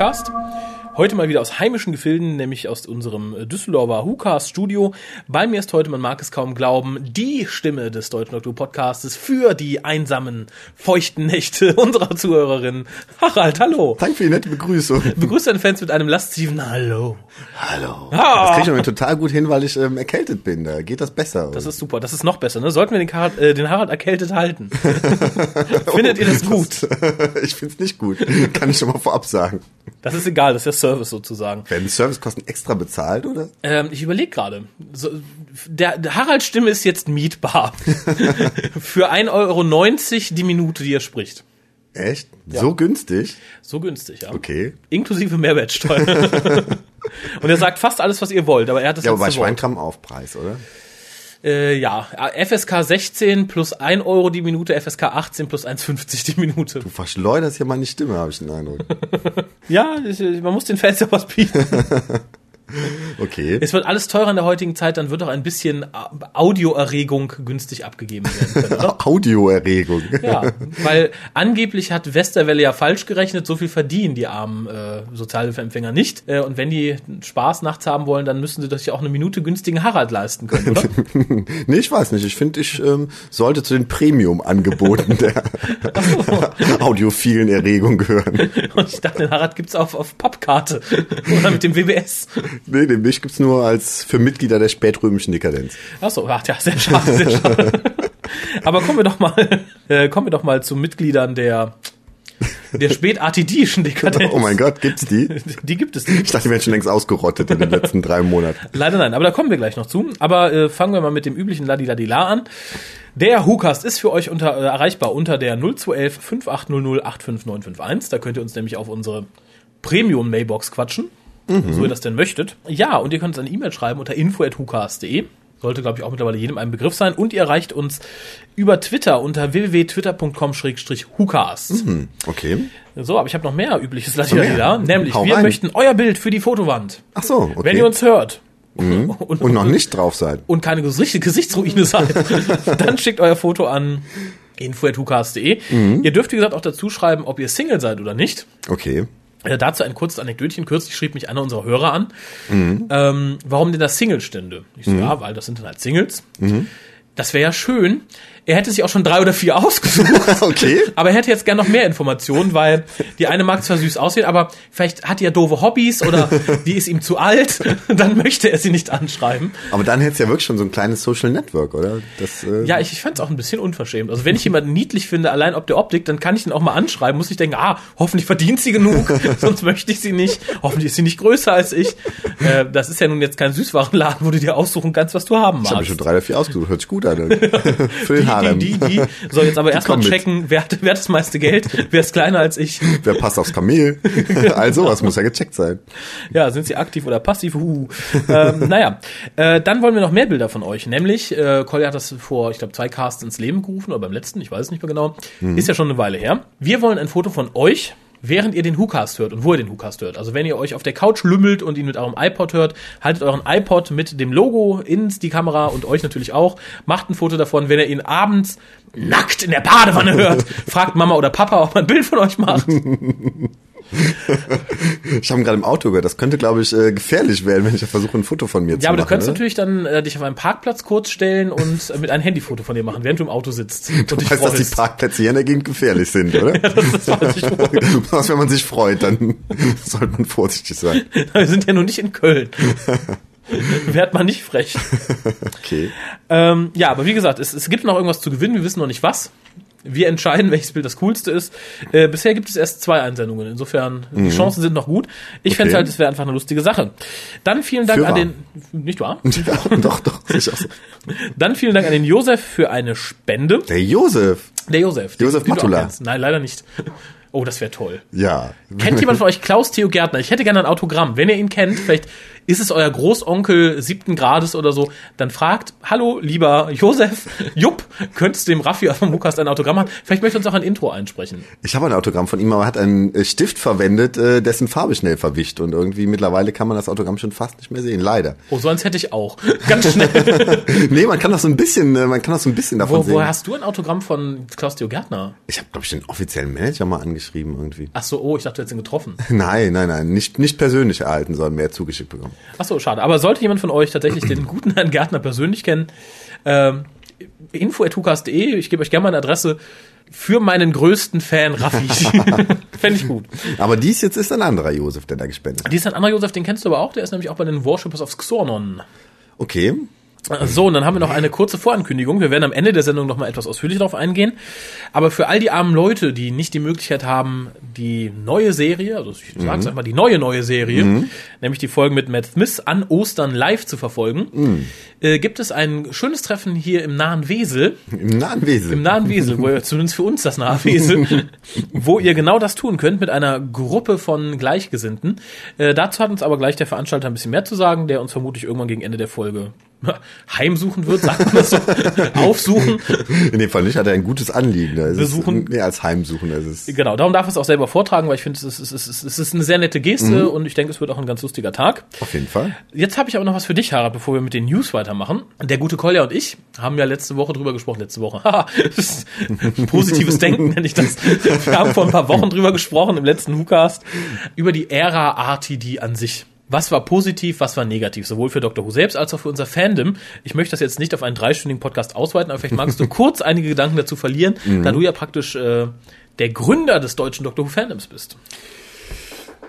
Podcast. Heute mal wieder aus heimischen Gefilden, nämlich aus unserem Düsseldorfer Hukas Studio. Bei mir ist heute, man mag es kaum glauben, die Stimme des Deutschen Doktor Podcastes für die einsamen, feuchten Nächte unserer Zuhörerin. Harald, hallo. Danke für die nette Begrüßung. Begrüße deine Fans mit einem lasziven Hallo. Hallo. Ah. Das kriege ich mir total gut hin, weil ich ähm, erkältet bin. Da geht das besser. Das ist super, das ist noch besser. Ne? Sollten wir den Harald, äh, den Harald erkältet halten? Findet ihr das gut? ich finde es nicht gut. Kann ich schon mal vorab sagen. Das ist egal, das ist der Service sozusagen. Werden die Servicekosten extra bezahlt, oder? Ähm, ich überlege gerade. So, der, der Haralds Stimme ist jetzt mietbar. Für 1,90 Euro die Minute, die er spricht. Echt? So günstig? So günstig, ja. Okay. Inklusive Mehrwertsteuer. Und er sagt fast alles, was ihr wollt, aber er hat das Ja, aber bei. Schweinkram Aufpreis, oder? Äh, ja, FSK 16 plus 1 Euro die Minute, FSK 18 plus 1,50 die Minute. Du verschleuderst ja meine Stimme, habe ich den Eindruck. Ja, ich- man muss den Fans ja was bieten. Okay. Es wird alles teurer in der heutigen Zeit, dann wird auch ein bisschen Audioerregung günstig abgegeben werden können? Audioerregung. Ja, weil angeblich hat Westerwelle ja falsch gerechnet, so viel verdienen die armen äh, Sozialhilfeempfänger nicht. Äh, und wenn die Spaß nachts haben wollen, dann müssen sie sich ja auch eine Minute günstigen Harald leisten können, oder? nee, ich weiß nicht. Ich finde, ich ähm, sollte zu den Premium-Angeboten der audiophilen Erregung gehören. Und ich dachte, den Harald gibt's auf, auf Pappkarte oder mit dem WBS. Nee, den mich gibt's nur als für Mitglieder der spätrömischen Dekadenz. Achso, ach, ja, sehr schade, sehr schade. Aber kommen wir doch mal, äh, kommen wir doch mal zu Mitgliedern der der spätartidischen Dekadenz. Oh mein Gott, gibt's die? Die gibt es nicht. Ich dachte, die wären schon längst ausgerottet in den letzten drei Monaten. Leider nein, aber da kommen wir gleich noch zu. Aber äh, fangen wir mal mit dem üblichen Ladiladila an. Der WhoCast ist für euch unter, äh, erreichbar unter der 0211 5800 85951. Da könnt ihr uns nämlich auf unsere Premium-Mailbox quatschen, so ihr das denn möchtet. Ja, und ihr könnt uns eine E-Mail schreiben unter info.hucast.de. Sollte, glaube ich, auch mittlerweile jedem ein Begriff sein. Und ihr erreicht uns über Twitter unter www.twitter.com-hucast. Okay. So, aber ich habe noch mehr übliches mehr? Ladiladila. Nämlich, Hau wir rein. möchten euer Bild für die Fotowand. Ach so, okay. Wenn ihr uns hört. Und noch nicht drauf seid. und keine richtige Gesichtsruine seid, dann schickt euer Foto an info.hucast.de. Ihr dürft, wie gesagt, auch dazu schreiben, ob ihr Single seid oder nicht. Okay. Äh, dazu ein kurzes Anekdötchen. Kürzlich schrieb mich einer unserer Hörer an, ähm, warum denn das Single stände. Ich so, ja, weil das sind dann halt Singles. Das wäre ja schön. Er hätte sich auch schon drei oder vier ausgesucht. Okay. Aber er hätte jetzt gern noch mehr Informationen, weil die eine mag zwar süß aussehen, aber vielleicht hat die ja doofe Hobbys oder die ist ihm zu alt. Dann möchte er sie nicht anschreiben. Aber dann hättest du ja wirklich schon so ein kleines Social Network, oder? Das, äh, Ja, ich, ich fand es auch ein bisschen unverschämt. Also wenn ich jemanden niedlich finde, allein ob der Optik, dann kann ich ihn auch mal anschreiben. Muss ich denken, ah, hoffentlich verdient sie genug, sonst möchte ich sie nicht. Hoffentlich ist sie nicht größer als ich. Äh, das ist ja nun jetzt kein Süßwarenladen, wo du dir aussuchen kannst, was du haben ich habe magst. schon drei oder vier ausgesucht. Hört sich gut an. Für den Harem. die, die, die. So, jetzt aber erstmal checken, wer hat, wer hat das meiste Geld, wer ist kleiner als ich. Wer passt aufs Kamel? also, was muss ja gecheckt sein. Ja, sind sie aktiv oder passiv? Uh. ähm, naja, äh, dann wollen wir noch mehr Bilder von euch. Nämlich, äh, Colli hat das vor, ich glaube, zwei Casts ins Leben gerufen, oder beim letzten, ich weiß es nicht mehr genau. Ist ja schon eine Weile her. Wir wollen ein Foto von euch, während ihr den WhoCast hört und wo ihr den WhoCast hört. Also wenn ihr euch auf der Couch lümmelt und ihn mit eurem iPod hört, haltet euren iPod mit dem Logo ins die Kamera und euch natürlich auch. Macht ein Foto davon, wenn ihr ihn abends nackt in der Badewanne hört. Fragt Mama oder Papa, ob man ein Bild von euch macht. Ich habe gerade im Auto gehört, das könnte, glaube ich, äh, gefährlich werden, wenn ich versuche, ein Foto von mir zu Ja, aber machen. du könntest oder? natürlich dann äh, dich auf einen Parkplatz kurz stellen und äh, mit einem Handyfoto von dir machen, während du im Auto sitzt und Du dich weißt, dass die. Parkplätze hier in der Gegend gefährlich sind, oder? das weiß ich wohl. Was, wenn man sich freut, dann sollte man vorsichtig sein. Wir sind ja nun nicht in Köln. Werd mal nicht frech. Okay. Ähm, ja, aber wie gesagt, es, es gibt noch irgendwas zu gewinnen, wir wissen noch nicht was. Wir entscheiden, welches Bild das coolste ist. Äh, bisher gibt es erst zwei Einsendungen. Insofern, die Chancen sind noch gut. Ich fände Mhm. Okay. halt, es wäre einfach eine lustige Sache. Dann vielen Dank Für an wahr. den, nicht wahr? Ja, doch, doch, sicher. Dann vielen Dank an den Josef für eine Spende. Der Josef. Der Josef. Josef Matula. Nein, leider nicht. Oh, das wäre toll. Ja. Kennt jemand von euch Klaus Theo Gärtner? Ich hätte gerne ein Autogramm. Wenn ihr ihn kennt, vielleicht ist es euer Großonkel siebten Grades oder so, dann fragt, hallo, lieber Josef, Jupp, könntest du dem Raffi vom Lukas ein Autogramm machen? Vielleicht möchte uns auch ein Intro einsprechen. Ich habe ein Autogramm von ihm, aber er hat einen äh, Stift verwendet, äh, dessen Farbe schnell verwischt. Und irgendwie mittlerweile kann man das Autogramm schon fast nicht mehr sehen, leider. Oh, so eins hätte ich auch. Ganz schnell. nee, man kann das so ein bisschen, äh, man kann das so ein bisschen davon Wo, sehen. woher hast du ein Autogramm von Klaus-Theo Gärtner? Ich habe, glaube ich, den offiziellen Manager mal angeschrieben irgendwie. Ach so, oh, ich dachte, du hättest ihn getroffen. Nein, nein, nein, nicht, nicht persönlich erhalten, sondern mehr zugeschickt bekommen. Ach so, schade. Aber sollte jemand von euch tatsächlich den guten Herrn Gärtner persönlich kennen, ähm, info.hukas.de, ich gebe euch gerne meine Adresse für meinen größten Fan, Raffi. Fände ich gut. Aber dies jetzt ist ein anderer Josef, der da gespendet hat. Dies ist ein anderer Josef, den kennst du aber auch, der ist nämlich auch bei den Worshippers of Xornon. Okay. So, und dann haben wir noch eine kurze Vorankündigung. Wir werden am Ende der Sendung noch mal etwas ausführlicher darauf eingehen. Aber für all die armen Leute, die nicht die Möglichkeit haben, die neue Serie, also ich Mhm. sag's einfach, die neue neue Serie, nämlich die Folgen mit Matt Smith an Ostern live zu verfolgen, Mhm. äh, gibt es ein schönes Treffen hier im nahen Wesel, Im nahen Wesel. im nahen Wesel, wo ihr, zumindest für uns das nahe Wesel, wo ihr genau das tun könnt mit einer Gruppe von Gleichgesinnten. Äh, dazu hat uns aber gleich der Veranstalter ein bisschen mehr zu sagen, der uns vermutlich irgendwann gegen Ende der Folge heimsuchen wird, sagt man das so, aufsuchen. In dem Fall nicht, hat er ein gutes Anliegen. Es Besuchen. Ist, nee, als Heimsuchen. Es ist, Genau, darum darf es auch selber vortragen, weil ich finde, es ist, es, ist, es ist eine sehr nette Geste und ich denke, es wird auch ein ganz lustiger Tag. auf jeden Fall. Jetzt habe ich aber noch was für dich, Harald, bevor wir mit den News weitermachen. Der gute Kolja und ich haben ja letzte Woche drüber gesprochen. Letzte Woche. Positives Denken nenne ich das. Wir haben vor ein paar Wochen drüber gesprochen im letzten WhoCast über die Ära RTD an sich. Was war positiv, was war negativ, sowohl für Dr. Who selbst als auch für unser Fandom. Ich möchte das jetzt nicht auf einen dreistündigen Podcast ausweiten, aber vielleicht magst du kurz einige Gedanken dazu verlieren, da du ja praktisch äh, der Gründer des deutschen Dr. Who Fandoms bist.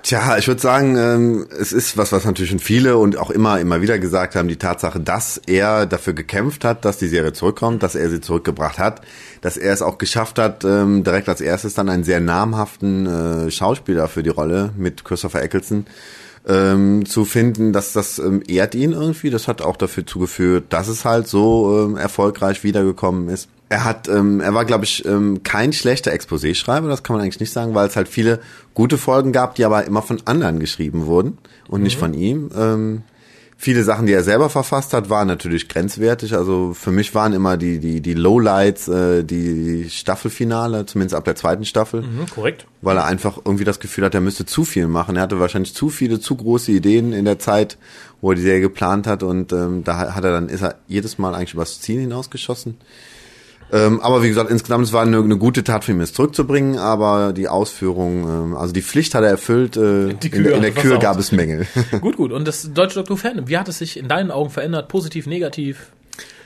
Tja, ich würde sagen, ähm, es ist was, was natürlich schon viele und auch immer, immer wieder gesagt haben, die Tatsache, dass er dafür gekämpft hat, dass die Serie zurückkommt, dass er sie zurückgebracht hat, dass er es auch geschafft hat, ähm, direkt als erstes dann einen sehr namhaften äh, Schauspieler für die Rolle mit Christopher Eccleston ähm, zu finden, dass das ähm, ehrt ihn irgendwie. Das hat auch dafür zugeführt, dass es halt so ähm, erfolgreich wiedergekommen ist. Er hat, ähm, er war, glaube ich, ähm, kein schlechter Exposé-Schreiber, das kann man eigentlich nicht sagen, weil es halt viele gute Folgen gab, die aber immer von anderen geschrieben wurden und nicht von ihm. Ähm, viele Sachen, die er selber verfasst hat, waren natürlich grenzwertig. Also für mich waren immer die die die Lowlights, äh, die Staffelfinale, zumindest ab der zweiten Staffel Mhm, korrekt. weil er einfach irgendwie das Gefühl hat, er müsste zu viel machen. Er hatte wahrscheinlich zu viele, zu große Ideen in der Zeit, wo er die Serie geplant hat und ähm, da hat er dann ist er jedes Mal eigentlich übers Ziel hinausgeschossen. Ähm, aber wie gesagt, insgesamt es war eine, eine gute Tat für ihn, es zurückzubringen, aber die Ausführung, ähm, also die Pflicht hat er erfüllt. Äh, Die in, Kühe der- in der Kür gab es Mängel. Gut, gut. Und das deutsche Dr. Who Fandom, wie hat es sich in deinen Augen verändert? Positiv, negativ?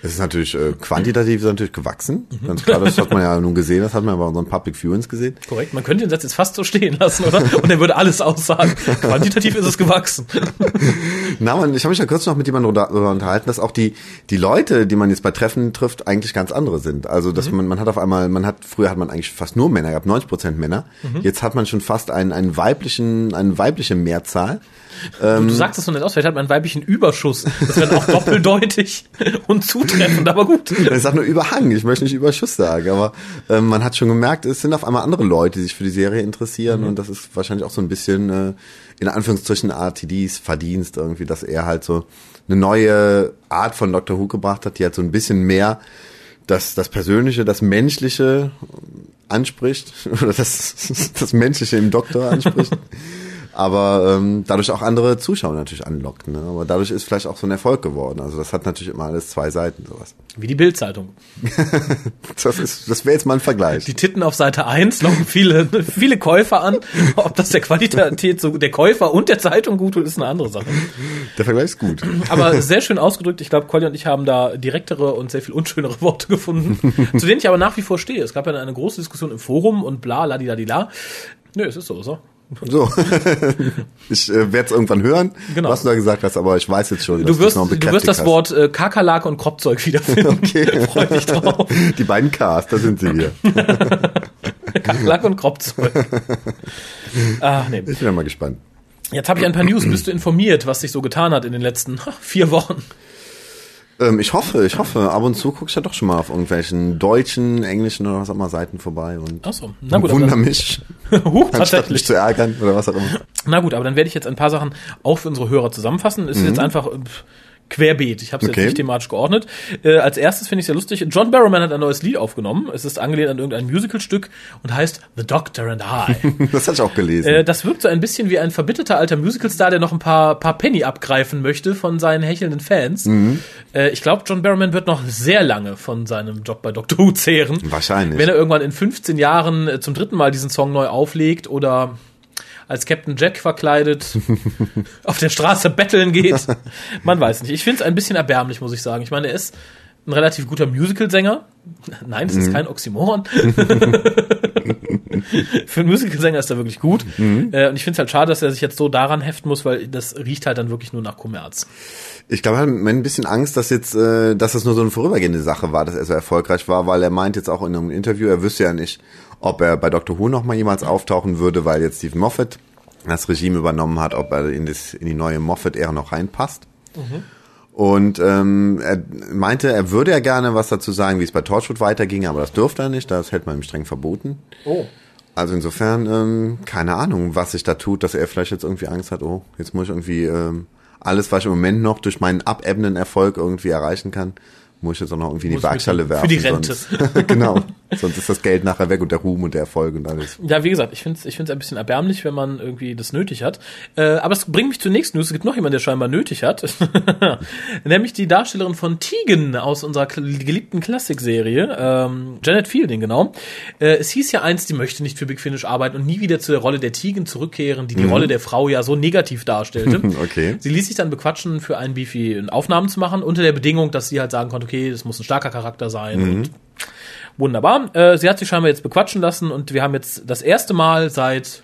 Es ist natürlich äh, quantitativ ist natürlich gewachsen, Mhm. ganz klar. Das hat man ja nun gesehen, das hat man bei unseren Public Viewings gesehen. Korrekt. Man könnte den Satz jetzt fast so stehen lassen, oder? Und er würde alles aussagen. Quantitativ ist es gewachsen. Na, man, ich habe mich ja kurz noch mit jemandem darüber unterhalten, dass auch die die Leute, die man jetzt bei Treffen trifft, eigentlich ganz andere sind. Also, dass man man hat auf einmal, man hat früher hat man eigentlich fast nur Männer gehabt, 90 Prozent Männer. Jetzt hat man schon fast einen einen weiblichen eine weibliche Mehrzahl. du sagst es so nett aus, vielleicht hat man einen weiblichen Überschuss. Das wäre dann auch doppeldeutig und zutreffend, aber gut. Ich sag nur Überhang, ich möchte nicht Überschuss sagen, aber ähm, man hat schon gemerkt, es sind auf einmal andere Leute, die sich für die Serie interessieren und das ist wahrscheinlich auch so ein bisschen äh, in Anführungszeichen RTDs Verdienst irgendwie, dass er halt so eine neue Art von Dr. Who gebracht hat, die halt so ein bisschen mehr das, das Persönliche, das Menschliche anspricht oder das, das Menschliche im Doktor anspricht. aber ähm, dadurch auch andere Zuschauer natürlich anlockt. Ne? Aber dadurch ist vielleicht auch so ein Erfolg geworden. Also das hat natürlich immer alles zwei Seiten sowas. Wie die Bildzeitung. Das ist, das wäre jetzt mal ein Vergleich. Die Titten auf Seite 1 locken viele, viele Käufer an. Ob das der Qualität so, der Käufer und der Zeitung gut tut, ist eine andere Sache. Der Vergleich ist gut. Aber sehr schön ausgedrückt. Ich glaube, Colli und ich haben da direktere und sehr viel unschönere Worte gefunden, zu denen ich aber nach wie vor stehe. Es gab ja eine große Diskussion im Forum und bla, ladidadila. Nö, es ist so, so. So, ich äh, werde es irgendwann hören, Genau. was du da gesagt hast, aber ich weiß jetzt schon, Du wirst, noch du wirst das hast. Wort äh, Kakerlake und Kropfzeug wiederfinden. Okay. Freu dich drauf. Die beiden Ks, da sind sie hier. Kakerlake und Kropfzeug. Ah, nee. Ich bin ja mal gespannt. Jetzt habe ich ein paar News. Bist du informiert, was sich so getan hat in den letzten vier Wochen? Ähm, ich hoffe, ich hoffe. Ab und zu gucke ich ja doch schon mal auf irgendwelchen deutschen, englischen oder was auch immer Seiten vorbei und Ach so. Na gut, wundere aber, mich, huh, anstatt mich zu ärgern oder was auch immer. Na gut, aber dann werde ich jetzt ein paar Sachen auch für unsere Hörer zusammenfassen. Mhm. Ist jetzt einfach, querbeet. Ich habe es Okay. jetzt nicht thematisch geordnet. Äh, als erstes finde ich sehr lustig. John Barrowman hat ein neues Lied aufgenommen. Es ist angelehnt an irgendein Musicalstück und heißt The Doctor and I. Das hatte ich auch gelesen. Äh, das wirkt so ein bisschen wie ein verbitterter alter Musicalstar, der noch ein paar, paar Penny abgreifen möchte von seinen hechelnden Fans. Mhm. Äh, ich glaube, John Barrowman wird noch sehr lange von seinem Job bei Doctor Who zehren. Wahrscheinlich. Wenn er irgendwann in 15 Jahren äh, zum dritten Mal diesen Song neu auflegt oder als Captain Jack verkleidet auf der Straße betteln geht. Man weiß nicht. Ich finde es ein bisschen erbärmlich, muss ich sagen. Ich meine, er ist ein relativ guter Musical-Sänger. Nein, das ist kein Oxymoron. Für einen Musical-Sänger ist er wirklich gut. Äh, und ich finde es halt schade, dass er sich jetzt so daran heften muss, weil das riecht halt dann wirklich nur nach Kommerz. Ich glaube, er hat ein bisschen Angst, dass jetzt, äh, dass das nur so eine vorübergehende Sache war, dass er so erfolgreich war, weil er meint jetzt auch in einem Interview, er wüsste ja nicht, ob er bei Doctor Who noch mal jemals auftauchen würde, weil jetzt Stephen Moffat das Regime übernommen hat, ob er in, das, in die neue Moffat-Ära noch reinpasst. Und ähm, er meinte, er würde ja gerne was dazu sagen, wie es bei Torchwood weiterging, aber das dürfte er nicht, das hätte man ihm streng verboten. Oh. Also insofern, ähm, keine Ahnung, was sich da tut, dass er vielleicht jetzt irgendwie Angst hat, oh, jetzt muss ich irgendwie ähm, alles, was ich im Moment noch durch meinen abebbenden Erfolg irgendwie erreichen kann, muss ich jetzt auch noch irgendwie in die Waagschale für werfen. die Rente. Sonst, genau. Sonst ist das Geld nachher weg und der Ruhm und der Erfolg und alles. Ja, wie gesagt, ich finde es ich find's ein bisschen erbärmlich, wenn man irgendwie das nötig hat. Äh, aber es bringt mich zur nächsten News. Es gibt noch jemanden, der scheinbar nötig hat. Nämlich die Darstellerin von Tegan aus unserer geliebten Klassikserie. Ähm, Janet Fielding, genau. Äh, es hieß ja einst, die möchte nicht für Big Finish arbeiten und nie wieder zu der Rolle der Tegan zurückkehren, die die Rolle der Frau ja so negativ darstellte. Okay. Sie ließ sich dann bequatschen, für einen Beefy Aufnahmen zu machen, unter der Bedingung, dass sie halt sagen konnte, okay, das muss ein starker Charakter sein und Wunderbar. Äh, sie hat sich scheinbar jetzt bequatschen lassen und wir haben jetzt das erste Mal seit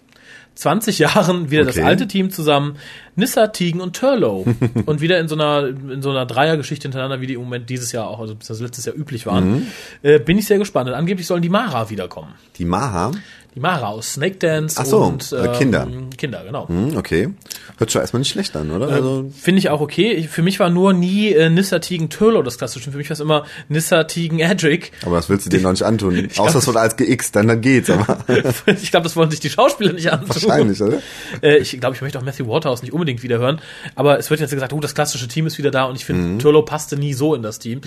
20 Jahren wieder das Okay. alte Team zusammen. Nissa, Tegan und Turlow. und wieder in so einer, in so einer Dreiergeschichte hintereinander, wie die im Moment dieses Jahr auch, also bis das letztes Jahr üblich waren. Äh, bin ich sehr gespannt. Und angeblich sollen die Mara wiederkommen. Die Maha, Die Mara aus Snake Dance Ach so, und äh, Kinder. Kinder, genau. hm, okay. Hört schon erstmal nicht schlecht an, oder? Also, Finde ich auch okay. Ich, für mich war nur nie äh, Nissa, Tegan, Turlow das klassische. Für mich war es immer Nissa, Tegan, Edric. aber das willst du dir noch nicht antun. Außer es wird als geixt, dann, dann geht's, aber ich glaube, das wollen sich die Schauspieler nicht antun. wahrscheinlich, oder? Äh, ich glaube, ich möchte auch Matthew Waterhouse nicht unbedingt wieder hören. Aber es wird jetzt gesagt, oh, das klassische Team ist wieder da und ich finde, Mhm. Turlow passte nie so in das Team.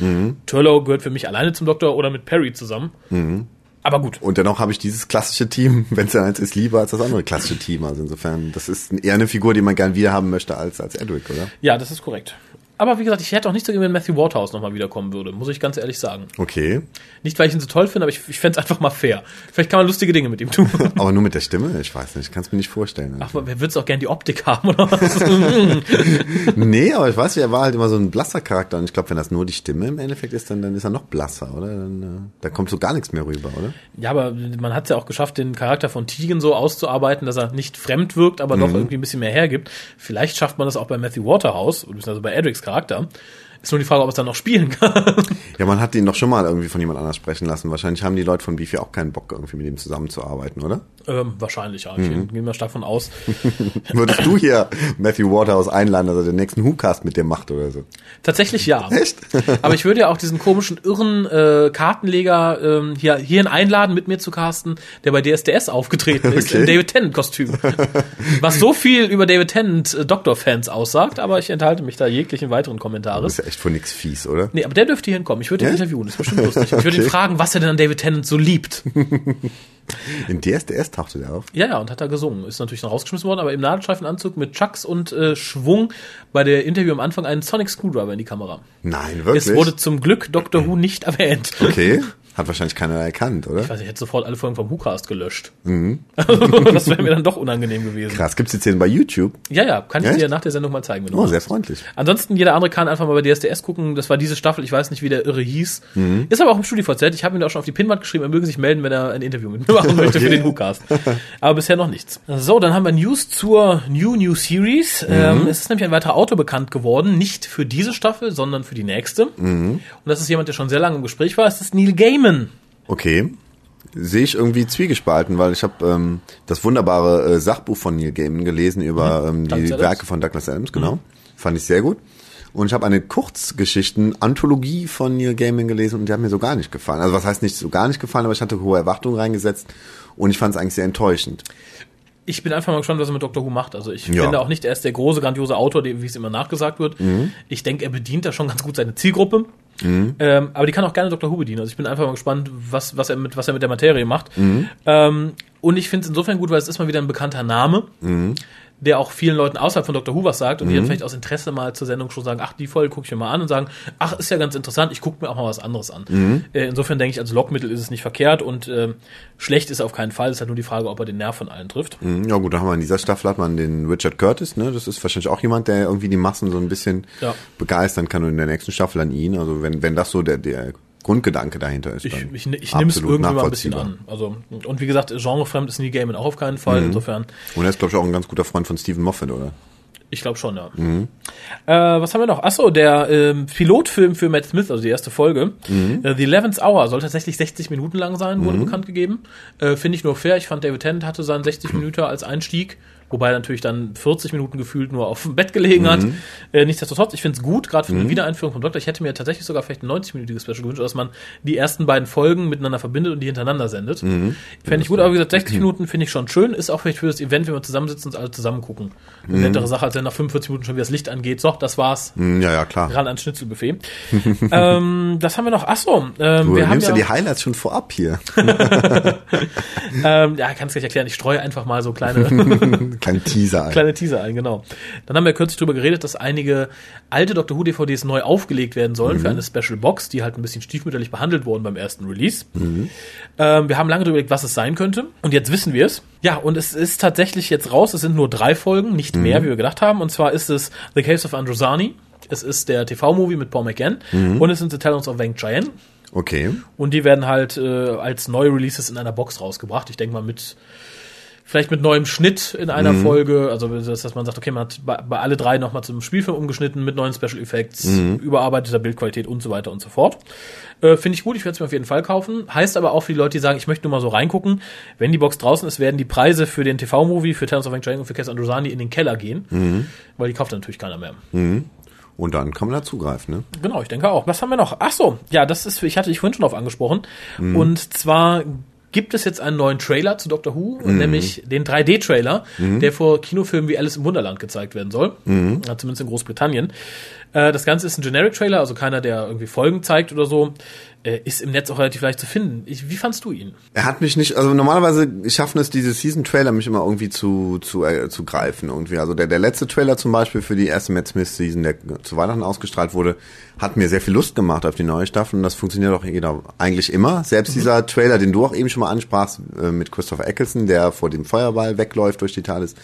Turlow gehört für mich alleine zum Doktor oder mit Perry zusammen. Mhm. Aber gut. Und dennoch habe ich dieses klassische Team, wenn es eins ist, lieber als das andere klassische Team. Also insofern, das ist eher eine Figur, die man gern wieder haben möchte als, als Edric, oder? Ja, das ist korrekt. Aber wie gesagt, ich hätte auch nicht so gerne, wenn Matthew Waterhouse nochmal wiederkommen würde, muss ich ganz ehrlich sagen. Okay. Nicht, weil ich ihn so toll finde, aber ich, ich fände es einfach mal fair. Vielleicht kann man lustige Dinge mit ihm tun. Aber nur mit der Stimme? Ich weiß nicht, ich kann es mir nicht vorstellen. Ach, wer würde auch gern die Optik haben oder was? Nee, aber ich weiß nicht, er war halt immer so ein blasser Charakter und ich glaube, wenn das nur die Stimme im Endeffekt ist, dann, dann ist er noch blasser, oder? Dann, äh, da kommt so gar nichts mehr rüber, oder? Ja, aber man hat es ja auch geschafft, den Charakter von Tegan so auszuarbeiten, dass er nicht fremd wirkt, aber doch irgendwie ein bisschen mehr hergibt. Vielleicht schafft man das auch bei Matthew Waterhouse, also bei Edrics Charakter. Doctor. Ist nur die Frage, ob es dann noch spielen kann. Ja, man hat ihn doch schon mal irgendwie von jemand anders sprechen lassen. Wahrscheinlich haben die Leute von Beefy auch keinen Bock, irgendwie mit ihm zusammenzuarbeiten, oder? ähm, wahrscheinlich, ja. Ich gehe mal stark von aus. Würdest du hier Matthew Waterhouse einladen, dass er den nächsten Who-Cast mit dir macht oder so? Tatsächlich ja. Echt? Aber ich würde ja auch diesen komischen, irren äh, Kartenleger ähm, hier, hierhin einladen, mit mir zu casten, der bei DSDS aufgetreten ist, Okay. im David Tennant-Kostüm. Was so viel über David Tennant äh, Doktor-Fans aussagt, aber ich enthalte mich da jeglichen weiteren Kommentares. Echt von nix fies, oder? Nee, aber der dürfte hier hinkommen. Ich würde ihn Ja? interviewen, das ist bestimmt lustig. Ich würde ihn Okay. fragen, was er denn an David Tennant so liebt. In DSDS tauchte der auf. Ja, ja, und hat da gesungen. Ist natürlich dann rausgeschmissen worden, aber im Nadelstreifenanzug mit Chucks und äh, Schwung bei der Interview am Anfang einen Sonic Screwdriver in die Kamera. Nein, wirklich? Es wurde zum Glück Doctor Who nicht erwähnt. okay. Hat wahrscheinlich keiner erkannt, oder? Ich weiß, ich hätte sofort alle Folgen vom WhoCast gelöscht. Also, das wäre mir dann doch unangenehm gewesen. Mhm. Krass, gibt's die Szenen bei YouTube? Ja, ja, kann ich Echt? dir nach der Sendung mal zeigen. Wenn Oh, sehr freundlich. Ansonsten, jeder andere kann einfach mal bei DSDS gucken. Das war diese Staffel, ich weiß nicht, wie der Irre hieß. Mhm. Ist aber auch im StudiVZ. Ich habe ihm auch schon auf die Pinwand geschrieben, er möge sich melden, wenn er ein Interview mit mir machen möchte für Okay. den WhoCast. Aber bisher noch nichts. So, dann haben wir News zur New New Series. Mhm. Ähm, es ist nämlich ein weiterer Autor bekannt geworden. Nicht für diese Staffel, sondern für die nächste. Mhm. Und das ist jemand, der schon sehr lange im Gespräch war. Es ist Neil Gaiman. Okay. Sehe ich irgendwie zwiegespalten, weil ich habe ähm, das wunderbare äh, Sachbuch von Neil Gaiman gelesen über ähm, die Douglas Adams. Werke von Douglas Adams, genau. Fand ich sehr gut. Und ich habe eine Kurzgeschichten-Anthologie von Neil Gaiman gelesen und die hat mir so gar nicht gefallen. Also was heißt nicht so gar nicht gefallen, aber ich hatte hohe Erwartungen reingesetzt und ich fand es eigentlich sehr enttäuschend. ich bin einfach mal gespannt, was er mit Dr. Who macht. Also ich Ja. finde auch nicht, er ist der große, grandiose Autor, wie es immer nachgesagt wird. Ich denke, er bedient da schon ganz gut seine Zielgruppe. Ähm, aber die kann auch gerne Dr. Who bedienen. Also ich bin einfach mal gespannt, was, was, er, mit, was er mit der Materie macht. Ähm, und ich finde es insofern gut, weil es ist mal wieder ein bekannter Name, der auch vielen Leuten außerhalb von Dr. Who was sagt und die dann vielleicht aus Interesse mal zur Sendung schon sagen, ach, die Folge gucke ich mir mal an und sagen, ach, ist ja ganz interessant, ich gucke mir auch mal was anderes an. Äh, insofern denke ich, als Lockmittel ist es nicht verkehrt und ähm, schlecht ist auf keinen Fall. Es ist halt nur die Frage, ob er den Nerv von allen trifft. Mhm, Ja gut, da haben wir in dieser Staffel hat man den Richard Curtis, ne? Das ist wahrscheinlich auch jemand, der irgendwie die Massen so ein bisschen Ja. begeistern kann und in der nächsten Staffel an ihn. Also wenn, wenn das so der, der Grundgedanke dahinter ist. Ich, ich, ich nehme es irgendwie mal ein bisschen an. Also, und wie gesagt, genrefremd ist Neil Gaiman auch auf keinen Fall. Insofern, Und er ist, glaube ich, auch ein ganz guter Freund von Stephen Moffat, oder? ich glaube schon, ja. Äh, was haben wir noch? Achso, der ähm, Pilotfilm für Matt Smith, also die erste Folge. Äh, The Eleventh Hour soll tatsächlich 60 Minuten lang sein, wurde bekannt gegeben. Äh, Finde ich nur fair. Ich fand, David Tennant hatte seinen 60 Minuten als Einstieg. Wobei er natürlich dann 40 Minuten gefühlt nur auf dem Bett gelegen hat. Äh, nichtsdestotrotz, ich finde es gut, gerade für eine Wiedereinführung vom Doktor. Ich hätte mir tatsächlich sogar vielleicht ein 90-minütiges Special gewünscht, dass man die ersten beiden Folgen miteinander verbindet und die hintereinander sendet. Fände ich gut, aber wie gesagt, 60 Minuten finde ich schon schön. Ist auch vielleicht für das Event, wenn wir zusammensitzen und alle zusammen gucken. Eine nettere Sache, als wenn nach 45 Minuten schon wieder das Licht angeht. So, das war's. Hm, Ja, ja, klar. Ran ans Schnitzelbuffet. ähm, das haben wir noch. Achso, ähm, Du wir haben nimmst ja ja, die Highlights schon vorab hier. ähm, ja, kann es gleich erklären. Ich streue einfach mal so kleine Kleinen Teaser ein. kleine Teaser ein, genau. Dann haben wir kürzlich darüber geredet, dass einige alte Doctor Who DVDs neu aufgelegt werden sollen für eine Special Box, die halt ein bisschen stiefmütterlich behandelt wurden beim ersten Release. Ähm, wir haben lange darüber überlegt, was es sein könnte. Und jetzt wissen wir es. Ja, und es ist tatsächlich jetzt raus. Es sind nur drei Folgen, nicht mehr, wie wir gedacht haben. Und zwar ist es The Case of Androsani. Es ist der TV-Movie mit Paul McGann. Und es sind The Talents of Wang Chien. Okay. Und die werden halt äh, als neue Releases in einer Box rausgebracht. Ich denke mal mit vielleicht mit neuem Schnitt in einer Folge, also dass, man sagt, okay, man hat bei, bei alle drei nochmal zum Spielfilm umgeschnitten mit neuen Special Effects, überarbeiteter Bildqualität und so weiter und so fort. Äh, Finde ich gut, ich werde es mir auf jeden Fall kaufen. Heißt aber auch für die Leute, die sagen, ich möchte nur mal so reingucken, wenn die Box draußen ist, werden die Preise für den TV-Movie, für Terrence of Wang und für Cass Androsani in den Keller gehen, weil die kauft dann natürlich keiner mehr. Und dann kann man da zugreifen, ne? Genau, ich denke auch. Was haben wir noch? Ach so, ja, das ist, ich hatte dich vorhin schon drauf angesprochen. Und zwar gibt es jetzt einen neuen Trailer zu Doctor Who, nämlich den 3D-Trailer, der vor Kinofilmen wie Alice im Wunderland gezeigt werden soll. Ja, zumindest in Großbritannien. Äh, das Ganze ist ein Generic-Trailer, also keiner, der irgendwie Folgen zeigt oder so. Äh, ist im Netz auch relativ leicht zu finden. Ich, wie fandst du ihn? Er hat mich nicht, also normalerweise schaffen es diese Season-Trailer mich immer irgendwie zu, zu, äh, zu greifen irgendwie. Also der, der letzte Trailer zum Beispiel für die erste Matt Smith-Season, der zu Weihnachten ausgestrahlt wurde, hat mir sehr viel Lust gemacht auf die neue Staffel und das funktioniert auch jeder eigentlich immer. Selbst dieser Trailer, den du auch eben schon mal ansprachst, äh, mit Christopher Eccleston, der vor dem Feuerball wegläuft durch die TARDIS,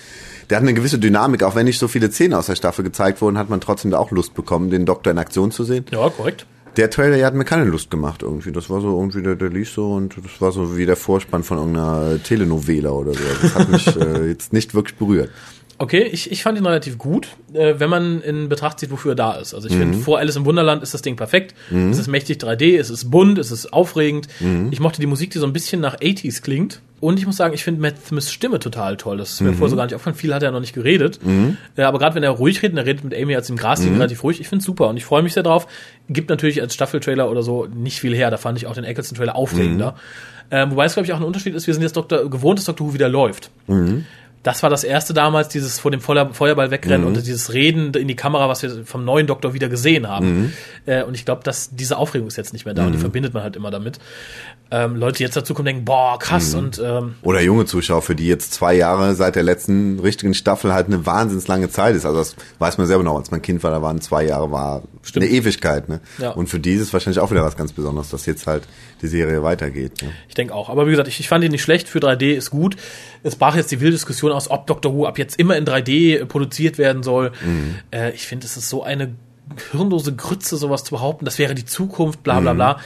der hat eine gewisse Dynamik. Auch wenn nicht so viele Szenen aus der Staffel gezeigt wurden, hat man trotzdem da auch Lust bekommen, den Doktor in Aktion zu sehen. Ja, korrekt. Der Trailer, der hat mir keine Lust gemacht irgendwie. Das war so irgendwie, der, der lief so und das war so wie der Vorspann von irgendeiner Telenovela oder so. Das hat mich äh, jetzt nicht wirklich berührt. Okay, ich, ich fand ihn relativ gut, äh, wenn man in Betracht zieht, wofür er da ist. Also ich finde, vor Alice im Wunderland ist das Ding perfekt. Es ist mächtig 3D, es ist bunt, es ist aufregend. Ich mochte die Musik, die so ein bisschen nach 80s klingt. Und ich muss sagen, ich finde Matt Smiths Stimme total toll. Das ist mir vorher so gar nicht aufgefallen. Viel hat er noch nicht geredet. Äh, aber gerade wenn er ruhig redet, und er redet mit Amy als im Gras liegt, relativ ruhig. Ich finde super und ich freue mich sehr drauf. Gibt natürlich als Staffeltrailer oder so nicht viel her. Da fand ich auch den Eccleston-Trailer aufregender. Ähm, wobei es, glaube ich, auch ein Unterschied ist. Wir sind jetzt Doktor, gewohnt, dass Doctor Who wieder läuft. Das war das erste damals, dieses vor dem Feuer- Feuerball wegrennen und dieses Reden in die Kamera, was wir vom neuen Doktor wieder gesehen haben. Äh, und ich glaube, dass diese Aufregung ist jetzt nicht mehr da und die verbindet man halt immer damit. Ähm, Leute, die jetzt dazu kommen, denken, boah, krass und ähm, Oder junge Zuschauer, für die jetzt zwei Jahre seit der letzten richtigen Staffel halt eine wahnsinns lange Zeit ist. Also das weiß man selber noch, als man Kind war, da waren zwei Jahre, war Stimmt. eine Ewigkeit. Ne? Ja. Und für die ist es wahrscheinlich auch wieder was ganz Besonderes, dass jetzt halt die Serie weitergeht. Ne? Ich denke auch. Aber wie gesagt, ich, ich fand ihn nicht schlecht. Für 3D ist gut. Es brach jetzt die wilde Diskussion aus, ob Doctor Who ab jetzt immer in 3D produziert werden soll. Äh, ich finde, es ist so eine hirnlose Grütze, sowas zu behaupten. Das wäre die Zukunft, bla bla bla.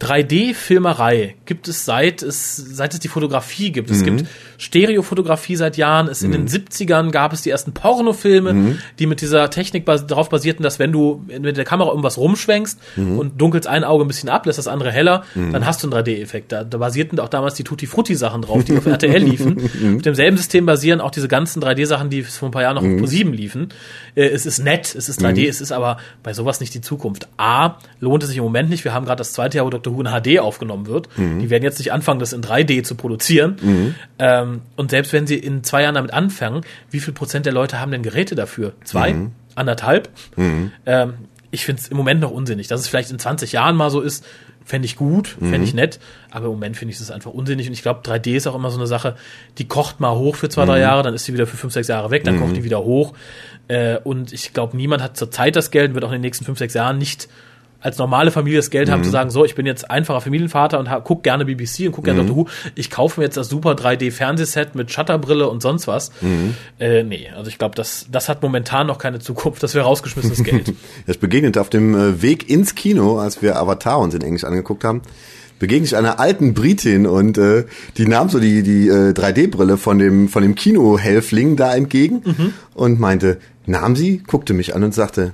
3D-Filmerei gibt es seit es, seit es die Fotografie gibt. Es gibt Stereofotografie seit Jahren. Es in den 70ern gab es die ersten Pornofilme, die mit dieser Technik bas darauf basierten, dass wenn du mit der Kamera irgendwas rumschwenkst und dunkelst ein Auge ein bisschen ab, lässt das andere heller, dann hast du einen 3D-Effekt. Da, da basierten auch damals die Tutti Frutti Sachen drauf, die auf RTL liefen. Mit demselben System basieren auch diese ganzen 3D-Sachen, die vor ein paar Jahren noch auf Pro7 liefen. Äh, es ist nett, es ist 3D, es ist aber bei sowas nicht die Zukunft. A, lohnt es sich im Moment nicht. Wir haben gerade das zweite Jahr, wo Dr. Doctor Who in HD aufgenommen wird. Die werden jetzt nicht anfangen, das in 3D zu produzieren. Ähm, und selbst wenn sie in zwei Jahren damit anfangen, wie viel Prozent der Leute haben denn Geräte dafür? Zwei? Anderthalb? Ähm, ich finde es im Moment noch unsinnig. Dass es vielleicht in 20 Jahren mal so ist, fände ich gut, fände ich nett, aber im Moment finde ich es einfach unsinnig und ich glaube, 3D ist auch immer so eine Sache, die kocht mal hoch für zwei, drei Jahre, dann ist sie wieder für fünf, sechs Jahre weg, dann kocht die wieder hoch äh, und ich glaube, niemand hat zurzeit das Geld, wird auch in den nächsten fünf, sechs Jahren nicht als normale Familie das Geld haben zu sagen, so, ich bin jetzt einfacher Familienvater und guck gerne BBC und guck gerne Doctor Who. Ich kaufe mir jetzt das super 3D-Fernsehset mit Shutterbrille und sonst was. Äh, nee, also ich glaube, das, das hat momentan noch keine Zukunft. Das wäre rausgeschmissenes Geld. Ich begegnete auf dem äh, Weg ins Kino, als wir Avatar uns in Englisch angeguckt haben, begegne ich einer alten Britin und äh, die nahm so die, die äh, 3D-Brille von dem, von dem Kinohelfling da entgegen und meinte, nahm sie, guckte mich an und sagte,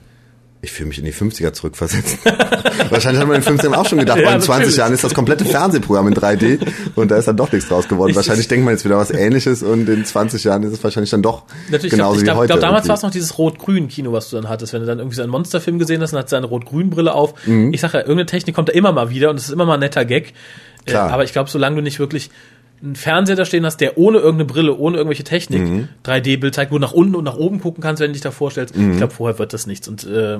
ich fühle mich in die 50er zurückversetzt. Wahrscheinlich hat man in den 50ern auch schon gedacht, Ja, in 20 natürlich. Jahren ist das komplette Fernsehprogramm in 3D und da ist dann doch nichts draus geworden. Ich- wahrscheinlich denkt man jetzt wieder was ähnliches und in 20 Jahren ist es wahrscheinlich dann doch Natürlich, genauso ich wie glaube, heute. glaub, damals irgendwie. war es noch dieses Rot-Grün-Kino, was du dann hattest. Wenn du dann irgendwie so einen Monsterfilm gesehen hast und hat seine Rot-Grün-Brille auf. Ich sage ja, irgendeine Technik kommt da immer mal wieder und es ist immer mal ein netter Gag. Äh, Klar. aber ich glaube, solange du nicht wirklich einen Fernseher da stehen hast, der ohne irgendeine Brille, ohne irgendwelche Technik 3D-Bild zeigt, wo du nach unten und nach oben gucken kannst, wenn du dich da vorstellst. Ich glaube, vorher wird das nichts. Und äh,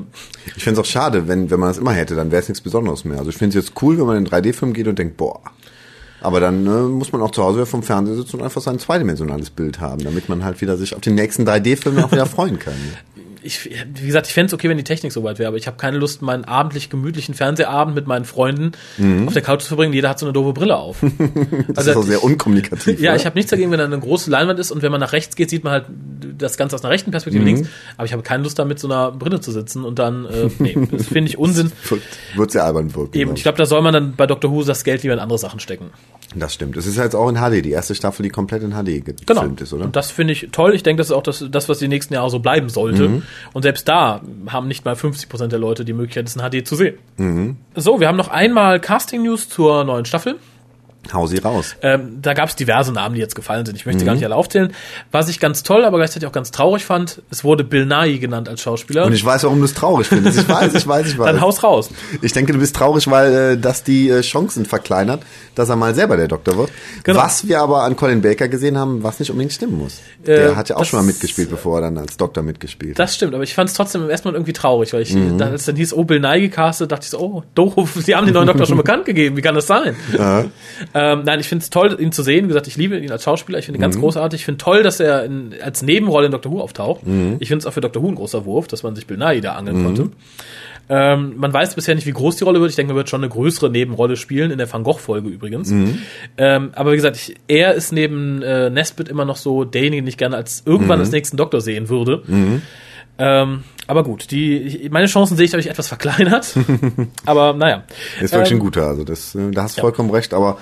Ich fände es auch schade, wenn, wenn man das immer hätte, dann wäre es nichts Besonderes mehr. Also ich finde es jetzt cool, wenn man in einen 3D-Film geht und denkt, boah. Aber dann äh, muss man auch zu Hause vom Fernseher sitzen und einfach sein zweidimensionales Bild haben, damit man halt wieder sich auf den nächsten 3D-Film auch wieder freuen kann. Ich, wie gesagt, ich fände es okay, wenn die Technik so weit wäre, aber ich habe keine Lust, meinen abendlich gemütlichen Fernsehabend mit meinen Freunden auf der Couch zu verbringen. Jeder hat so eine doofe Brille auf. Das ist auch sehr unkommunikativ. Ja, oder? ich habe nichts dagegen, wenn da eine große Leinwand ist und wenn man nach rechts geht, sieht man halt das Ganze aus einer rechten Perspektive links. Aber ich habe keine Lust, da mit so einer Brille zu sitzen und dann, äh, nee, das finde ich Unsinn. Wird, sehr albern wirken. Eben, ich glaube, da soll man dann bei Dr. Who das Geld lieber in andere Sachen stecken. Das stimmt. Es ist jetzt auch in HD, die erste Staffel, die komplett in HD gefilmt Genau. ist, oder? Und das finde ich toll. Ich denke, das ist auch das, das, was die nächsten Jahre so bleiben sollte. Mhm. Und selbst da haben nicht mal 50 Prozent der Leute die Möglichkeit, es in HD zu sehen. Mhm. So, wir haben noch einmal Casting-News zur neuen Staffel. Hau sie raus. Ähm, da gab es diverse Namen, die jetzt gefallen sind. Ich möchte Mhm. gar nicht alle aufzählen. Was ich ganz toll, aber gleichzeitig auch ganz traurig fand, es wurde Bill Nye genannt als Schauspieler. Und ich weiß, warum du es traurig findest. Ich weiß, ich weiß, ich weiß. Dann haus raus. Ich denke, du bist traurig, weil äh, das die äh, Chancen verkleinert, dass er mal selber der Doktor wird. Genau. Was wir aber an Colin Baker gesehen haben, was nicht unbedingt stimmen muss. der hat ja auch Äh, schon mal mitgespielt, bevor er dann als Doktor mitgespielt hat. Das stimmt, aber ich fand es trotzdem im ersten Mal irgendwie traurig, weil ich, Mhm. da, als dann hieß, oh, Bill Nye gecastet, dachte ich so, oh, doof, die haben den neuen Doktor schon bekannt gegeben, wie kann das sein? Ähm, nein, ich finde es toll, ihn zu sehen. Wie gesagt, ich liebe ihn als Schauspieler, ich finde ihn Mhm. ganz großartig. Ich finde toll, dass er in, als Nebenrolle in Doctor Who auftaucht. Ich finde es auch für Doctor Who ein großer Wurf, dass man sich Bill Nye da angeln konnte. Ähm, man weiß bisher nicht, wie groß die Rolle wird. Ich denke, man wird schon eine größere Nebenrolle spielen, in der Van Gogh-Folge übrigens. Ähm, aber wie gesagt, ich, er ist neben äh, Nesbitt immer noch so derjenige, den ich gerne als irgendwann als nächsten Doktor sehen würde. Ähm, aber gut, die, ich, meine Chancen sehe ich, ich, etwas verkleinert. aber naja. Ist wirklich Ähm, ein guter, also das, äh, da hast du vollkommen recht, aber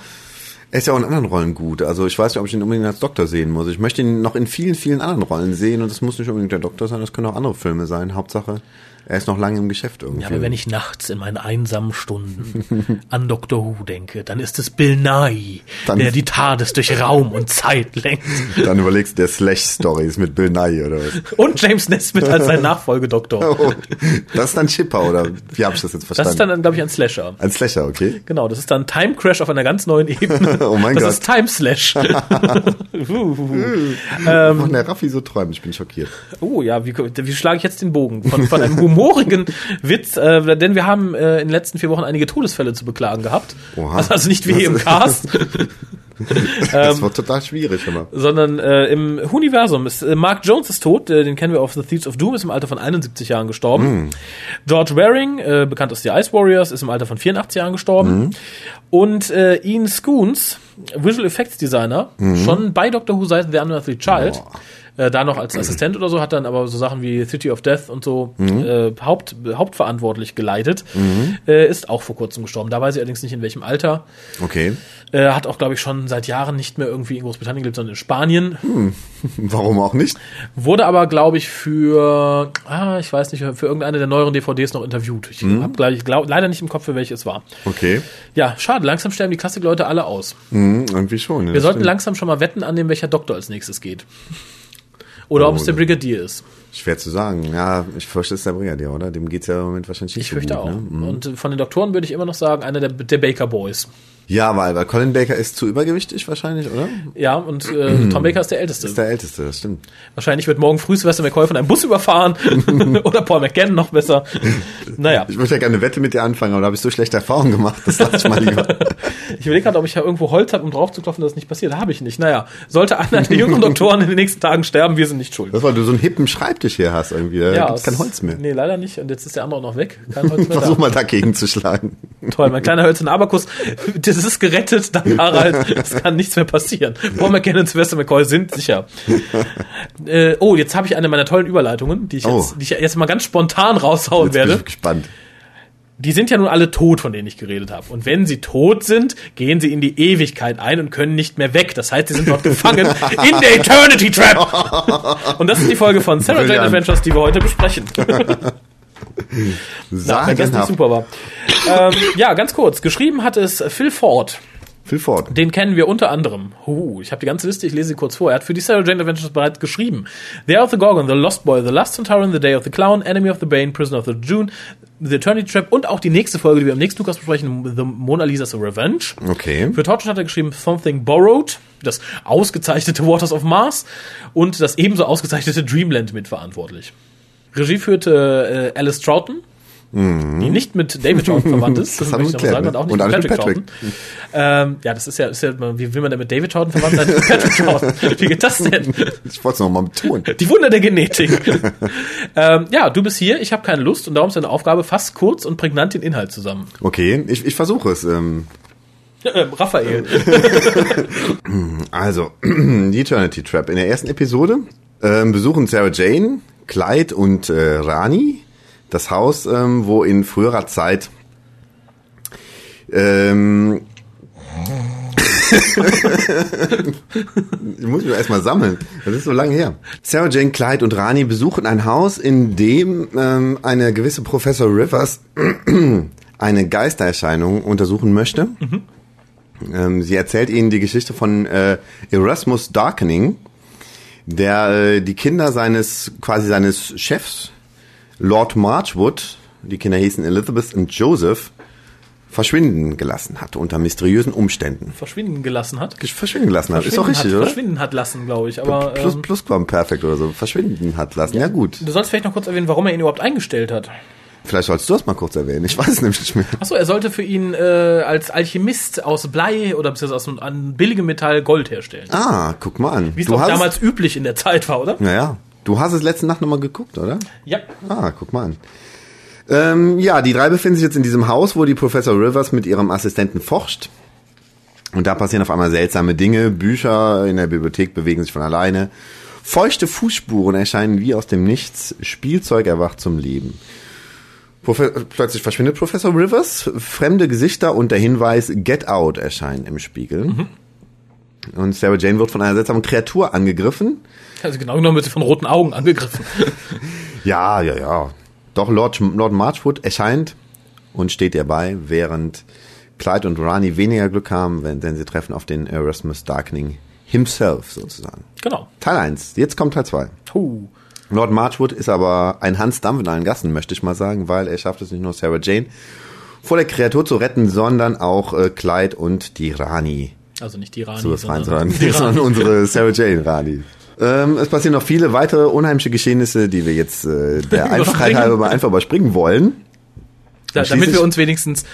er ist ja auch in anderen Rollen gut. Also ich weiß nicht, ob ich ihn unbedingt als Doktor sehen muss. Ich möchte ihn noch in vielen, vielen anderen Rollen sehen und das muss nicht unbedingt der Doktor sein, das können auch andere Filme sein. Hauptsache, er ist noch lange im Geschäft irgendwie. Ja, aber wenn ich nachts in meinen einsamen Stunden an Dr. Who denke, dann ist es Bill Nye, Dann- der die TARDIS durch Raum und Zeit lenkt. Dann überlegst du der Slash-Stories mit Bill Nye oder was. Und James Nesbitt als sein Nachfolgedoktor. Oh, das ist dann Chipper, oder wie habe ich das jetzt Das verstanden? ist dann, glaube ich, ein Slasher. ein Slasher, okay. Genau, das ist dann Time Crash auf einer ganz neuen Ebene. Oh mein das Gott. ist Time Slash. Warum der Raffi so träumt, ich bin schockiert. Oh ja, wie, wie schlage ich jetzt den Bogen? Von, von einem humorigen Witz, äh, denn wir haben äh, in den letzten vier Wochen einige Todesfälle zu beklagen gehabt. Oha. Also, nicht wie hier im Cast, Das wird total schwierig immer. sondern äh, im Universum ist äh, Mark Jones ist tot, äh, den kennen wir auf The Thieves of Doom, ist im Alter von 71 Jahren gestorben. George Waring, äh, bekannt aus The Ice Warriors, ist im Alter von 84 Jahren gestorben. Und äh, Ian Scoons, Visual Effects Designer, schon bei Doctor Who seit The Unearthly Child. Äh, da noch als Assistent oder so, hat dann aber so Sachen wie City of Death und so äh, Haupt, hauptverantwortlich geleitet. Äh, ist auch vor kurzem gestorben. Da weiß ich allerdings nicht in welchem Alter. Okay. Äh, hat auch, glaube ich, schon seit Jahren nicht mehr irgendwie in Großbritannien gelebt, sondern in Spanien. Warum auch nicht? Wurde aber, glaube ich, für, ah, ich weiß nicht, für irgendeine der neueren DVDs noch interviewt. Ich hab, glaub, ich glaub, leider nicht im Kopf, für welche es war. Okay. Ja, schade, langsam sterben die Klassikleute alle aus. Hm, irgendwie schon. Wir sollten langsam schon mal wetten annehmen, welcher Doktor als nächstes geht. Oder ob es der. Brigadier ist. Schwer zu sagen. Ja, ich fürchte, es ist der Brigadier, oder? Dem geht's ja im Moment wahrscheinlich nicht Ich so fürchte gut. auch. Ne? Mhm. Und von den Doktoren würde ich immer noch sagen, einer der, der Baker Boys. Ja, weil, weil Colin Baker ist zu übergewichtig wahrscheinlich, oder? Ja, und äh, Tom Baker ist der Älteste. Ist der Älteste, das stimmt. Wahrscheinlich wird morgen früh Sylvester McCoy von einem Bus überfahren. Oder Paul McGann noch besser. Naja. Ich möchte ja gerne eine Wette mit dir anfangen, aber da habe ich so schlechte Erfahrungen gemacht, das lasse ich mal lieber. Ich überlege gerade, ob ich ja irgendwo Holz habe, um drauf zu klopfen, dass das nicht passiert. Habe ich nicht. Naja, sollte einer der jüngeren Doktoren in den nächsten Tagen sterben, wir sind nicht schuld. Das weil du so einen hippen Schreibtisch hier hast irgendwie, da gibt's kein Holz mehr. Nee, leider nicht. Und jetzt ist der andere auch noch weg. Kein Holz mehr Versuch da. mal dagegen zu schlagen. Toll, mein kleiner hölzerner Abakus. Das ist gerettet, dank Harald. Es kann nichts mehr passieren. Paul McGann und Sylvester McCoy sind sicher. äh, oh, jetzt habe ich eine meiner tollen Überleitungen, die ich, Oh. jetzt, die ich jetzt mal ganz spontan raushauen Jetzt bin werde. ich gespannt. Die sind ja nun alle tot, von denen ich geredet habe. Und wenn sie tot sind, gehen sie in die Ewigkeit ein und können nicht mehr weg. Das heißt, sie sind dort gefangen in der Eternity Trap. Und das ist die Folge von Sarah Jane. Adventures, die wir heute besprechen. Na, wenn das nicht super war. ähm, ja, ganz kurz. Geschrieben hat es Phil Ford. Phil Ford. Den kennen wir unter anderem. Huh, ich habe die ganze Liste, ich lese sie kurz vor. Er hat für die Sarah Jane Adventures bereits geschrieben. The Eye of the Gorgon, The Lost Boy, The Last Centurion, The Day of the Clown, Enemy of the Bane, Prisoner of the June, The Eternity Trap und auch die nächste Folge, die wir am nächsten Lukas besprechen, The Mona Lisa's Revenge. Okay. Für Torchwood hat er geschrieben Something Borrowed, das ausgezeichnete Waters of Mars und das ebenso ausgezeichnete Dreamland mitverantwortlich. Regie führte äh, Alice Troughton, die nicht mit David Troughton verwandt ist. Mhm. Das wir möchte ich noch sagen, und auch nicht Und mit Patrick, mit Troughton. Ähm, ja, das ist ja, ist ja, wie will man denn mit David Troughton verwandt sein? Mit Patrick Troughton. Wie geht das denn? Ich wollte es noch mal betonen. Die Wunder der Genetik. ähm, ja, du bist hier, ich habe keine Lust und darum ist deine Aufgabe, fast kurz und prägnant den Inhalt zusammen. Okay, ich, ich versuche es. Ähm, Ähm, Raphael. also, die Eternity Trap. In der ersten Episode ähm, besuchen Sarah Jane, Clyde und äh, Rani das Haus, ähm, wo in früherer Zeit ähm, ich muss mich erstmal sammeln. Das ist so lange her. Sarah Jane, Clyde und Rani besuchen ein Haus, in dem ähm, eine gewisse Professor Rivers eine Geistererscheinung untersuchen möchte. Ähm, sie erzählt ihnen die Geschichte von äh, Erasmus Darkening, der äh, die Kinder seines, quasi seines Chefs, Lord Marchwood, die Kinder hießen Elizabeth und Joseph, verschwinden gelassen hat unter mysteriösen Umständen. verschwinden gelassen hat. Verschwinden gelassen hat, ist doch Verschwinden richtig, hat, oder? Verschwinden hat lassen, glaube ich. Aber Plus, ähm, Plusquamperfekt oder so. Verschwinden hat lassen. Ja, gut. du sollst vielleicht noch kurz erwähnen, warum er ihn überhaupt eingestellt hat. Vielleicht sollst du das mal kurz erwähnen. Ich weiß es nämlich nicht mehr. Achso, er sollte für ihn äh, als Alchemist aus Blei oder beziehungsweise aus einem billigem Metall Gold herstellen. Ah, guck mal an. Wie es hast, damals üblich in der Zeit war, oder? Naja, du hast es letzte Nacht nochmal geguckt, oder? Ja. Ah, guck mal an. Ähm, ja, die drei befinden sich jetzt in diesem Haus, wo die Professor Rivers mit ihrem Assistenten forscht. Und da passieren auf einmal seltsame Dinge. Bücher in der Bibliothek bewegen sich von alleine. Feuchte Fußspuren erscheinen wie aus dem Nichts. Spielzeug erwacht zum Leben. Plötzlich verschwindet Professor Rivers. Fremde Gesichter und der Hinweis Get Out erscheinen im Spiegel. Und Sarah Jane wird von einer seltsamen Kreatur angegriffen. Also genau genommen wird sie von roten Augen angegriffen. Ja, ja, ja. Doch Lord, Lord Marchwood erscheint und steht ihr bei, während Clyde und Rani weniger Glück haben, wenn, denn sie treffen auf den Erasmus Darkening himself sozusagen. genau. Teil 1. Jetzt kommt Teil 2. Huh. Lord Marchwood ist aber ein Hans Dampf in allen Gassen, möchte ich mal sagen, weil er schafft es nicht nur Sarah Jane vor der Kreatur zu retten, sondern auch äh, Clyde und die Rani Also nicht die Rani, zu befreien, sondern, die sondern Rani. unsere Sarah Jane Rani. Ähm, es passieren noch viele weitere unheimliche Geschehnisse, die wir jetzt äh, der Einfachheit halber mal einfach überspringen wollen. Da, damit wir uns wenigstens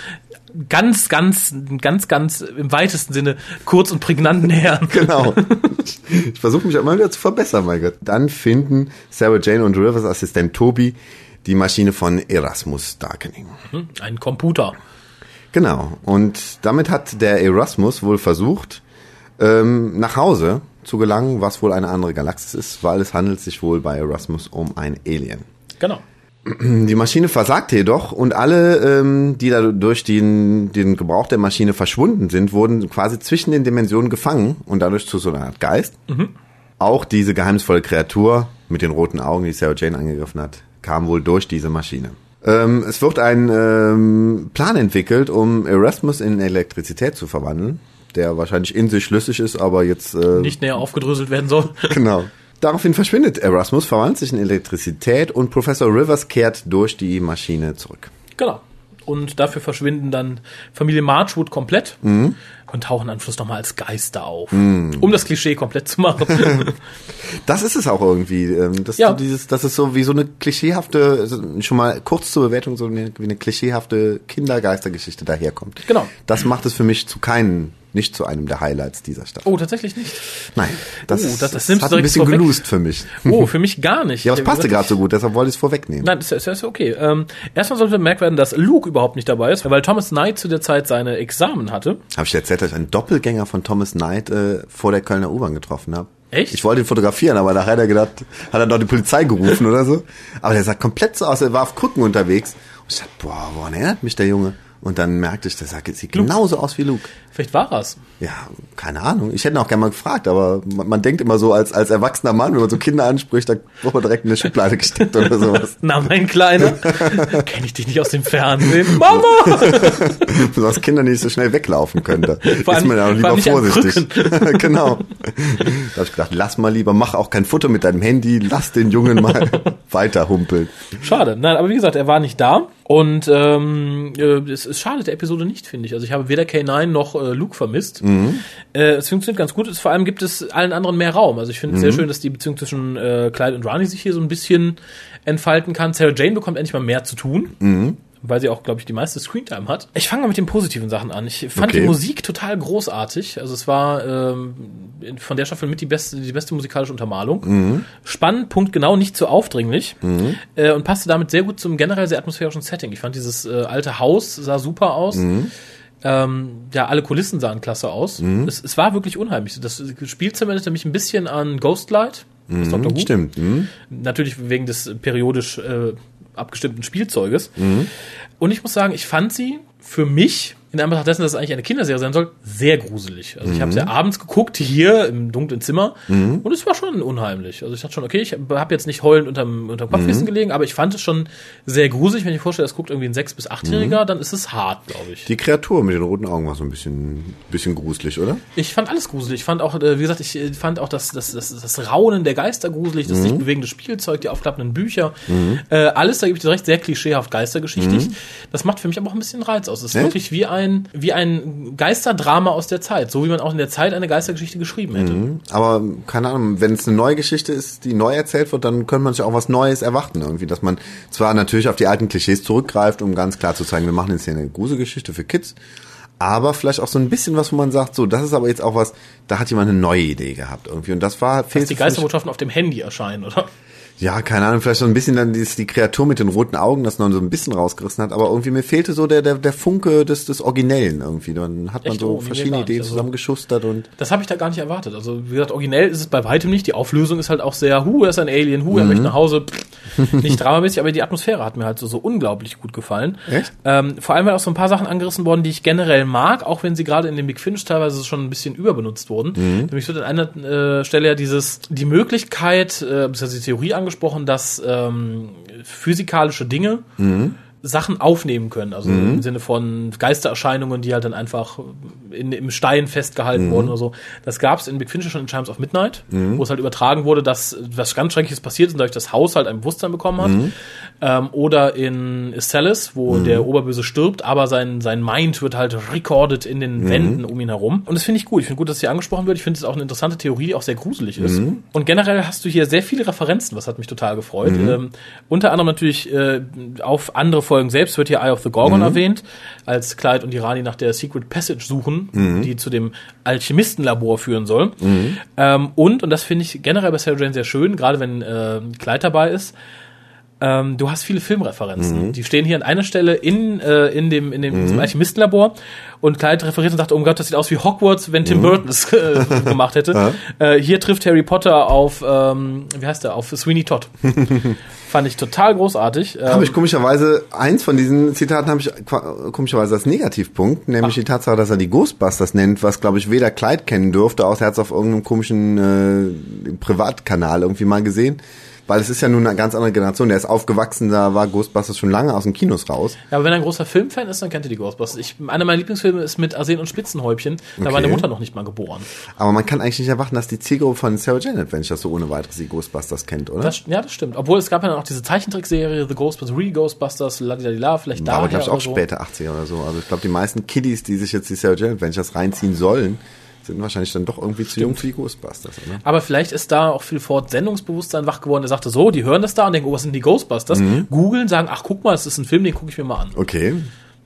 ganz, ganz, ganz, ganz im weitesten Sinne kurz und prägnant nähern. Genau. Ich versuche mich mal wieder zu verbessern, mein Gott. Dann finden Sarah Jane und Rivers Assistent Toby die Maschine von Erasmus Darkening. Ein Computer. Genau. Und damit hat der Erasmus wohl versucht, ähm, nach Hause zu gelangen, was wohl eine andere Galaxis ist, weil es handelt sich wohl bei Erasmus um ein Alien. Genau. Die Maschine versagte jedoch und alle, ähm, die da durch den, den Gebrauch der Maschine verschwunden sind, wurden quasi zwischen den Dimensionen gefangen und dadurch zu so einer Art Geist. Auch diese geheimnisvolle Kreatur mit den roten Augen, die Sarah Jane angegriffen hat, kam wohl durch diese Maschine. Ähm, es wird ein ähm, Plan entwickelt, um Erasmus in Elektrizität zu verwandeln, der wahrscheinlich in sich schlüssig ist, aber jetzt äh, Nicht näher aufgedröselt werden soll. genau. Daraufhin verschwindet Erasmus, verwandelt sich in Elektrizität und Professor Rivers kehrt durch die Maschine zurück. Genau. Und dafür verschwinden dann Familie Marchwood komplett Mhm. und tauchen am Schluss nochmal als Geister auf. Um das Klischee komplett zu machen. Das ist es auch irgendwie. ähm, Das, Ja. so dieses, das ist so wie so eine klischeehafte, schon mal kurz zur Bewertung, so eine, wie eine klischeehafte Kindergeistergeschichte daherkommt. Genau. Das macht es für mich zu keinen, nicht zu einem der Highlights dieser Staffel. oh, tatsächlich nicht. Nein, das, Oh, ist, das- das du hat ein bisschen vorweg. geloost für mich. Oh, für mich gar nicht. Ja, aber es passte Wirklich- gerade so gut, deshalb wollte ich es vorwegnehmen. Nein, ist, ist, ist okay. Ähm, erstmal sollte bemerkt werden, dass Luke überhaupt nicht dabei ist, weil Thomas Knight zu der Zeit seine Examen hatte. Habe ich dir erzählt, dass ich einen Doppelgänger von Thomas Knight äh, vor der Kölner U-Bahn getroffen habe? Echt? Ich wollte ihn fotografieren, aber nachher hat er gedacht, hat er doch die Polizei gerufen oder so. Aber der sah komplett so aus, er war auf Krücken unterwegs. Und ich dachte, boah, woran erinnert mich der Junge? Und dann merkte ich, der sah- sieht genauso aus wie Luke. Vielleicht war er's. Ja, keine Ahnung. Ich hätte ihn auch gerne mal gefragt, aber man, man denkt immer so als, als erwachsener Mann, wenn man so Kinder anspricht, da wird man direkt in eine Schublade gesteckt oder sowas. Na, mein Kleiner. Kenne ich dich nicht aus dem Fernsehen? Mama! Besonders Kinder nicht so schnell weglaufen könnte. Vor allem- ist man ja auch lieber vorsichtig. genau. Da habe ich gedacht, lass mal lieber, mach auch kein Foto mit deinem Handy, lass den Jungen mal weiter humpeln. Schade. Nein, aber wie gesagt, er war nicht da. Und ähm, äh, es, es schadet der Episode nicht, finde ich. Also ich habe weder K9 noch äh, Luke vermisst. Äh, es funktioniert ganz gut. Es, vor allem gibt es allen anderen mehr Raum. Also ich finde es sehr schön, dass die Beziehung zwischen äh, Clyde und Rani sich hier so ein bisschen entfalten kann. Sarah Jane bekommt endlich mal mehr zu tun. Weil sie auch, glaube ich, die meiste Screentime hat. Ich fange mal mit den positiven Sachen an. Ich fand Okay. die Musik total großartig. Also es war ähm, von der Staffel mit die beste, die beste musikalische Untermalung. Spannend, Punkt genau, nicht zu aufdringlich. Äh, und passte damit sehr gut zum generell sehr atmosphärischen Setting. Ich fand dieses äh, alte Haus sah super aus. Ähm, ja, alle Kulissen sahen klasse aus. Es, es war wirklich unheimlich. Das Spielzimmer erinnerte mich ein bisschen an Ghostlight. Who. Stimmt. Hm? Natürlich wegen des periodisch äh, abgestimmten Spielzeuges. Und ich muss sagen, ich fand sie für mich, in Anbetracht dessen, dass es eigentlich eine Kinderserie sein soll, sehr gruselig. Also ich habe sie ja abends geguckt, hier im dunklen Zimmer, und es war schon unheimlich. Also ich dachte schon, okay, ich habe jetzt nicht heulend unterm, unterm Kopfkissen gelegen, aber ich fand es schon sehr gruselig. Wenn ich mir vorstelle, das guckt irgendwie ein sechs- bis achtjähriger, dann ist es hart, glaube ich. Die Kreatur mit den roten Augen war so ein bisschen, bisschen gruselig, oder? Ich fand alles gruselig. Ich fand auch, äh, wie gesagt, ich äh, fand auch das, das, das, das Raunen der Geister gruselig, das sich bewegende Spielzeug, die aufklappenden Bücher. Äh, alles, da gebe ich dir recht, sehr klischeehaft geistergeschichtlich. Das macht für mich aber auch ein bisschen Reiz aus. Es ist Echt? wirklich wie ein, wie ein Geisterdrama aus der Zeit. So wie man auch in der Zeit eine Geistergeschichte geschrieben hätte. Aber keine Ahnung, wenn es eine neue Geschichte ist, die neu erzählt wird, dann könnte man sich auch was Neues erwarten irgendwie, dass man zwar natürlich auf die alten Klischees zurückgreift, um ganz klar zu zeigen, wir machen jetzt hier eine Gruselgeschichte für Kids, aber vielleicht auch so ein bisschen was, wo man sagt, so, das ist aber jetzt auch was, da hat jemand eine neue Idee gehabt irgendwie und das war Dass fehlt die Geisterbotschaften auf dem Handy erscheinen, oder? Ja, keine Ahnung, vielleicht so ein bisschen dann die, die Kreatur mit den roten Augen, das noch so ein bisschen rausgerissen hat, aber irgendwie mir fehlte so der, der, der Funke des, des Originellen irgendwie. Dann hat man Echt? so Oh, verschiedene. Ideen Also- zusammengeschustert und Das habe ich da gar nicht erwartet. Also, wie gesagt, originell ist es bei weitem nicht. Die Auflösung ist halt auch sehr, hu, er ist ein Alien, hu, er Mhm. möchte nach Hause. Pff, nicht dramamäßig, aber die Atmosphäre hat mir halt so, so unglaublich gut gefallen. Echt? Ähm, vor allem, weil auch so ein paar Sachen angerissen worden, die ich generell mag, auch wenn sie gerade in dem Big Finish teilweise schon ein bisschen überbenutzt wurden. Mhm. Nämlich wird an einer äh, Stelle ja dieses, die Möglichkeit, äh, beziehungsweise die Theorie angesprochen, dass ähm, physikalische Dinge Sachen aufnehmen können. Also im Sinne von Geistererscheinungen, die halt dann einfach in, im Stein festgehalten wurden oder so. Das gab es in Big Finish schon in Chimes of Midnight, wo es halt übertragen wurde, dass was ganz Schreckliches passiert ist und dadurch das Haus halt ein Bewusstsein bekommen hat. Ähm, oder in Celis, wo der Oberböse stirbt, aber sein, sein Mind wird halt recorded in den Wänden um ihn herum. Und das finde ich gut. Ich finde gut, dass hier angesprochen wird. Ich finde es auch eine interessante Theorie, die auch sehr gruselig ist. Und generell hast du hier sehr viele Referenzen, was hat mich total gefreut. Ähm, unter anderem natürlich äh, auf andere Folgen selbst wird hier Eye of the Gorgon erwähnt, als Clyde und die Rani nach der Secret Passage suchen, die zu dem Alchemistenlabor führen soll. Ähm, und, und das finde ich generell bei Sarah Jane sehr schön, gerade wenn äh, Clyde dabei ist, ähm, du hast viele Filmreferenzen. Die stehen hier an einer Stelle in, äh, in dem, in dem diesem Alchemistenlabor und Clyde referiert und sagt, oh Gott, das sieht aus wie Hogwarts, wenn Tim Burton es äh, gemacht hätte. äh, hier trifft Harry Potter auf, ähm, wie heißt der, auf Sweeney Todd. Fand ich total großartig. Habe Ähm, ich komischerweise, eins von diesen Zitaten habe ich komischerweise als Negativpunkt, nämlich die Tatsache, dass er die Ghostbusters nennt, was glaube ich weder Clyde kennen dürfte, außer er hat es auf irgendeinem komischen äh, Privatkanal irgendwie mal gesehen. Weil es ist ja nun eine ganz andere Generation. Der ist aufgewachsen, da war Ghostbusters schon lange aus den Kinos raus. ja, aber wenn er ein großer Filmfan ist, dann kennt er die Ghostbusters. Ich, einer meiner Lieblingsfilme ist mit Arsen und Spitzenhäubchen. Da war Okay. meine Mutter noch nicht mal geboren. Aber man kann eigentlich nicht erwarten, dass die Zielgruppe von Sarah Jane Adventures so ohne weiteres die Ghostbusters kennt, oder? Das, ja, das stimmt. Obwohl es gab ja dann auch diese Zeichentrickserie The Ghostbusters, Re-Ghostbusters, Ladidadila, vielleicht da. aber glaube ich auch später 80er oder so. Also ich glaube, die meisten Kiddies, die sich jetzt die Sarah Jane Adventures reinziehen sollen, sind wahrscheinlich dann doch irgendwie zu jung für die Ghostbusters, oder? Aber vielleicht ist da auch viel Ford Sendungsbewusstsein wach geworden. Der sagte so, die hören das da und denken, oh, was sind die Ghostbusters? Mhm. Googeln, sagen, ach, guck mal, das ist ein Film, den gucke ich mir mal an. Okay.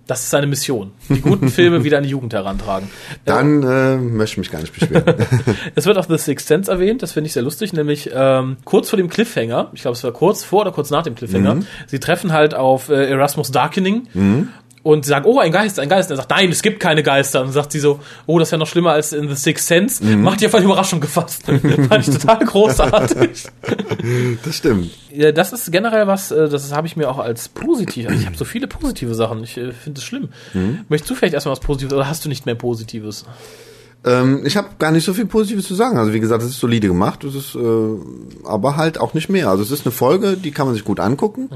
Das ist seine Mission. Die guten Filme wieder an die Jugend herantragen. Dann äh, möchte ich mich gar nicht beschweren. Es wird auch The Sixth Sense erwähnt, das finde ich sehr lustig, nämlich ähm, kurz vor dem Cliffhanger, ich glaube, es war kurz vor oder kurz nach dem Cliffhanger, Mhm. sie treffen halt auf äh, Erasmus Darkening und sie sagen, oh, ein Geist, ein Geist. Und er sagt, nein, es gibt keine Geister. Und dann sagt sie so, oh, das ist ja noch schlimmer als in The Sixth Sense. Mhm. Macht ihr voll die Überraschung gefasst. Fand ich total großartig. das stimmt. Ja, das ist generell was, äh, das habe ich mir auch als positiv. Also ich habe so viele positive Sachen. Ich äh, finde es schlimm. Mhm. Möchtest du vielleicht erstmal was Positives oder hast du nicht mehr Positives? Ähm, ich habe gar nicht so viel Positives zu sagen. Also wie gesagt, es ist solide gemacht, es ist äh, aber halt auch nicht mehr. Also es ist eine Folge, die kann man sich gut angucken.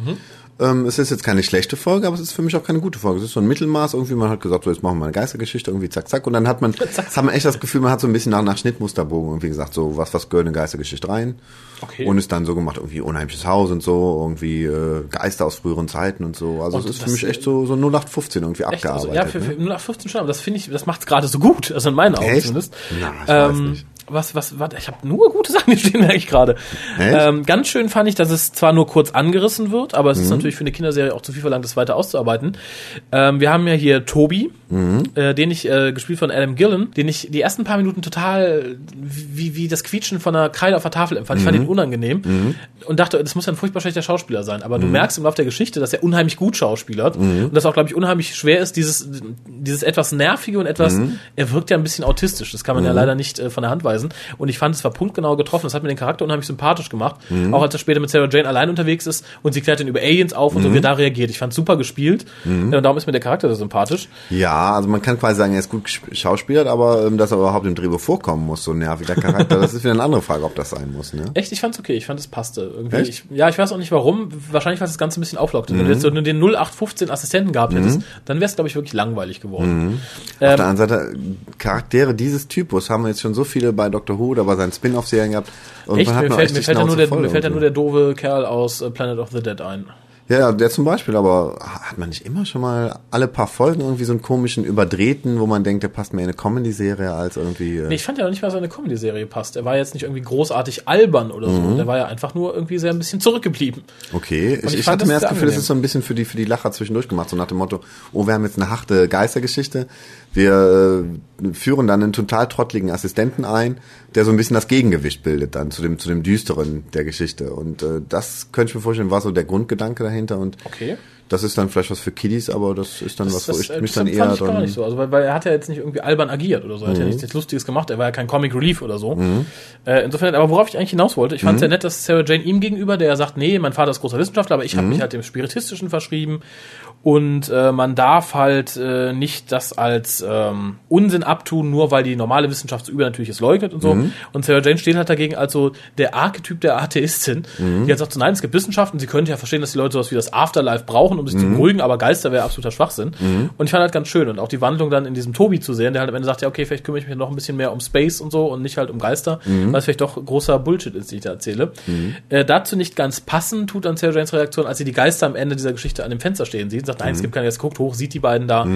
Ähm, es ist jetzt keine schlechte Folge, aber es ist für mich auch keine gute Folge. Es ist so ein Mittelmaß. Irgendwie man hat gesagt, so jetzt machen wir eine Geistergeschichte, irgendwie zack zack. Und dann hat man, hat man echt das Gefühl, man hat so ein bisschen nach, nach Schnittmusterbogen irgendwie gesagt, so was was gehört in eine Geistergeschichte rein. Okay. Und ist dann so gemacht, irgendwie unheimliches Haus und so, irgendwie äh, Geister aus früheren Zeiten und so. Also Und es ist für mich echt so so 0815 irgendwie Echt? Also, abgearbeitet. ja, für, ne? für 0815 schon, aber das finde ich, das macht's gerade so gut. Also in meinen Augen Echt? zumindest. Na, ich weiß nicht. Was, was, warte, ich habe nur gute Sachen hier stehen, merke ich gerade. Ähm, ganz schön fand ich, dass es zwar nur kurz angerissen wird, aber es Mhm. ist natürlich für eine Kinderserie auch zu viel verlangt, das weiter auszuarbeiten. Ähm, wir haben ja hier Toby, Mhm. äh, den ich, äh, gespielt von Adam Gillen, den ich die ersten paar Minuten total wie, wie das Quietschen von einer Kreide auf der Tafel empfand. Ich Mhm. fand ihn unangenehm und dachte, das muss ja ein furchtbar schlechter Schauspieler sein. Aber du merkst im Laufe der Geschichte, dass er unheimlich gut schauspielert und dass auch, glaube ich, unheimlich schwer ist, dieses, dieses etwas nervige und etwas, er wirkt ja ein bisschen autistisch. Das kann man ja leider nicht äh, von der Hand weisen. Und ich fand, es war punktgenau getroffen. Das hat mir den Charakter unheimlich sympathisch gemacht. Auch als er später mit Sarah Jane allein unterwegs ist und sie klärt dann über Aliens auf und so, wie er da reagiert. Ich fand super gespielt. Äh, Und darum ist mir der Charakter sehr sympathisch. Ja, also man kann quasi sagen, er ist gut schauspielert, aber ähm, dass er überhaupt im Drehbuch vorkommen muss, so nervig der Charakter, das ist wieder eine andere Frage, ob das sein muss, ne? Echt, ich fand's okay. Ich fand, es passte irgendwie. Ich, ja, ich weiß auch nicht warum. Wahrscheinlich, weil es das Ganze ein bisschen auflockte. Wenn du jetzt so nur den 0815 Assistenten gehabt hättest, dann wär's, glaube ich, wirklich langweilig geworden. Auf der Ähm, anderen Seite, Charaktere dieses Typus haben wir jetzt schon so viele bei Doctor Who oder bei seinen Spin-off-Serien gehabt. Irgendwann echt, hat mir fällt, echt mir fällt, ja nur der, mir fällt ja nur der doofe Kerl aus äh, Planet of the Dead ein. Ja, der zum Beispiel, aber hat man nicht immer schon mal alle paar Folgen irgendwie so einen komischen Überdrehten, wo man denkt, der passt mehr in eine Comedy-Serie als irgendwie... Äh, Nee, ich fand ja noch nicht mal, dass seine Comedy-Serie passt. Er war jetzt nicht irgendwie großartig albern oder so. Der war ja einfach nur irgendwie sehr ein bisschen zurückgeblieben. Okay, ich, ich ich fand hatte mir das das Gefühl, das angenehm. ist so ein bisschen für die, für die Lacher zwischendurch gemacht, so nach dem Motto, oh, wir haben jetzt eine harte Geistergeschichte, wir äh, führen dann einen total trottligen Assistenten ein, der so ein bisschen das Gegengewicht bildet dann zu dem, zu dem Düsteren der Geschichte. Und äh, das könnte ich mir vorstellen, war so der Grundgedanke dahinter und Okay. das ist dann vielleicht was für Kiddies, aber das ist dann was, wo ich äh, mich das dann fand eher ich gar nicht so. Also, weil, weil er hat ja jetzt nicht irgendwie albern agiert oder so. Er hat ja Mhm. nichts Lustiges gemacht. Er war ja kein Comic Relief oder so. Äh, insofern, aber worauf ich eigentlich hinaus wollte, ich fand Mhm. es ja nett, dass Sarah Jane ihm gegenüber, der sagt, nee, mein Vater ist großer Wissenschaftler, aber ich Mhm. habe mich halt dem Spiritistischen verschrieben. Und äh, man darf halt äh, nicht das als ähm, Unsinn abtun, nur weil die normale Wissenschaft so übernatürliches leugnet und so. Mhm. Und Sarah Jane steht halt dagegen als so der Archetyp der Atheistin, Mhm. die halt sagt so, nein, es gibt Wissenschaften, sie könnte ja verstehen, dass die Leute sowas wie das Afterlife brauchen, um sich Mhm. zu beruhigen, aber Geister wäre absoluter Schwachsinn. Und ich fand halt ganz schön und auch die Wandlung dann in diesem Tobi zu sehen, der halt am Ende sagt, ja, okay, vielleicht kümmere ich mich noch ein bisschen mehr um Space und so und nicht halt um Geister, Mhm. weil es vielleicht doch großer Bullshit ist, den ich da erzähle. Äh, dazu nicht ganz passend tut dann Sarah Janes Reaktion, als sie die Geister am Ende dieser Geschichte an dem Fenster stehen sieht, sagt, nein, es gibt keine Geister, guckt hoch, sieht die beiden da.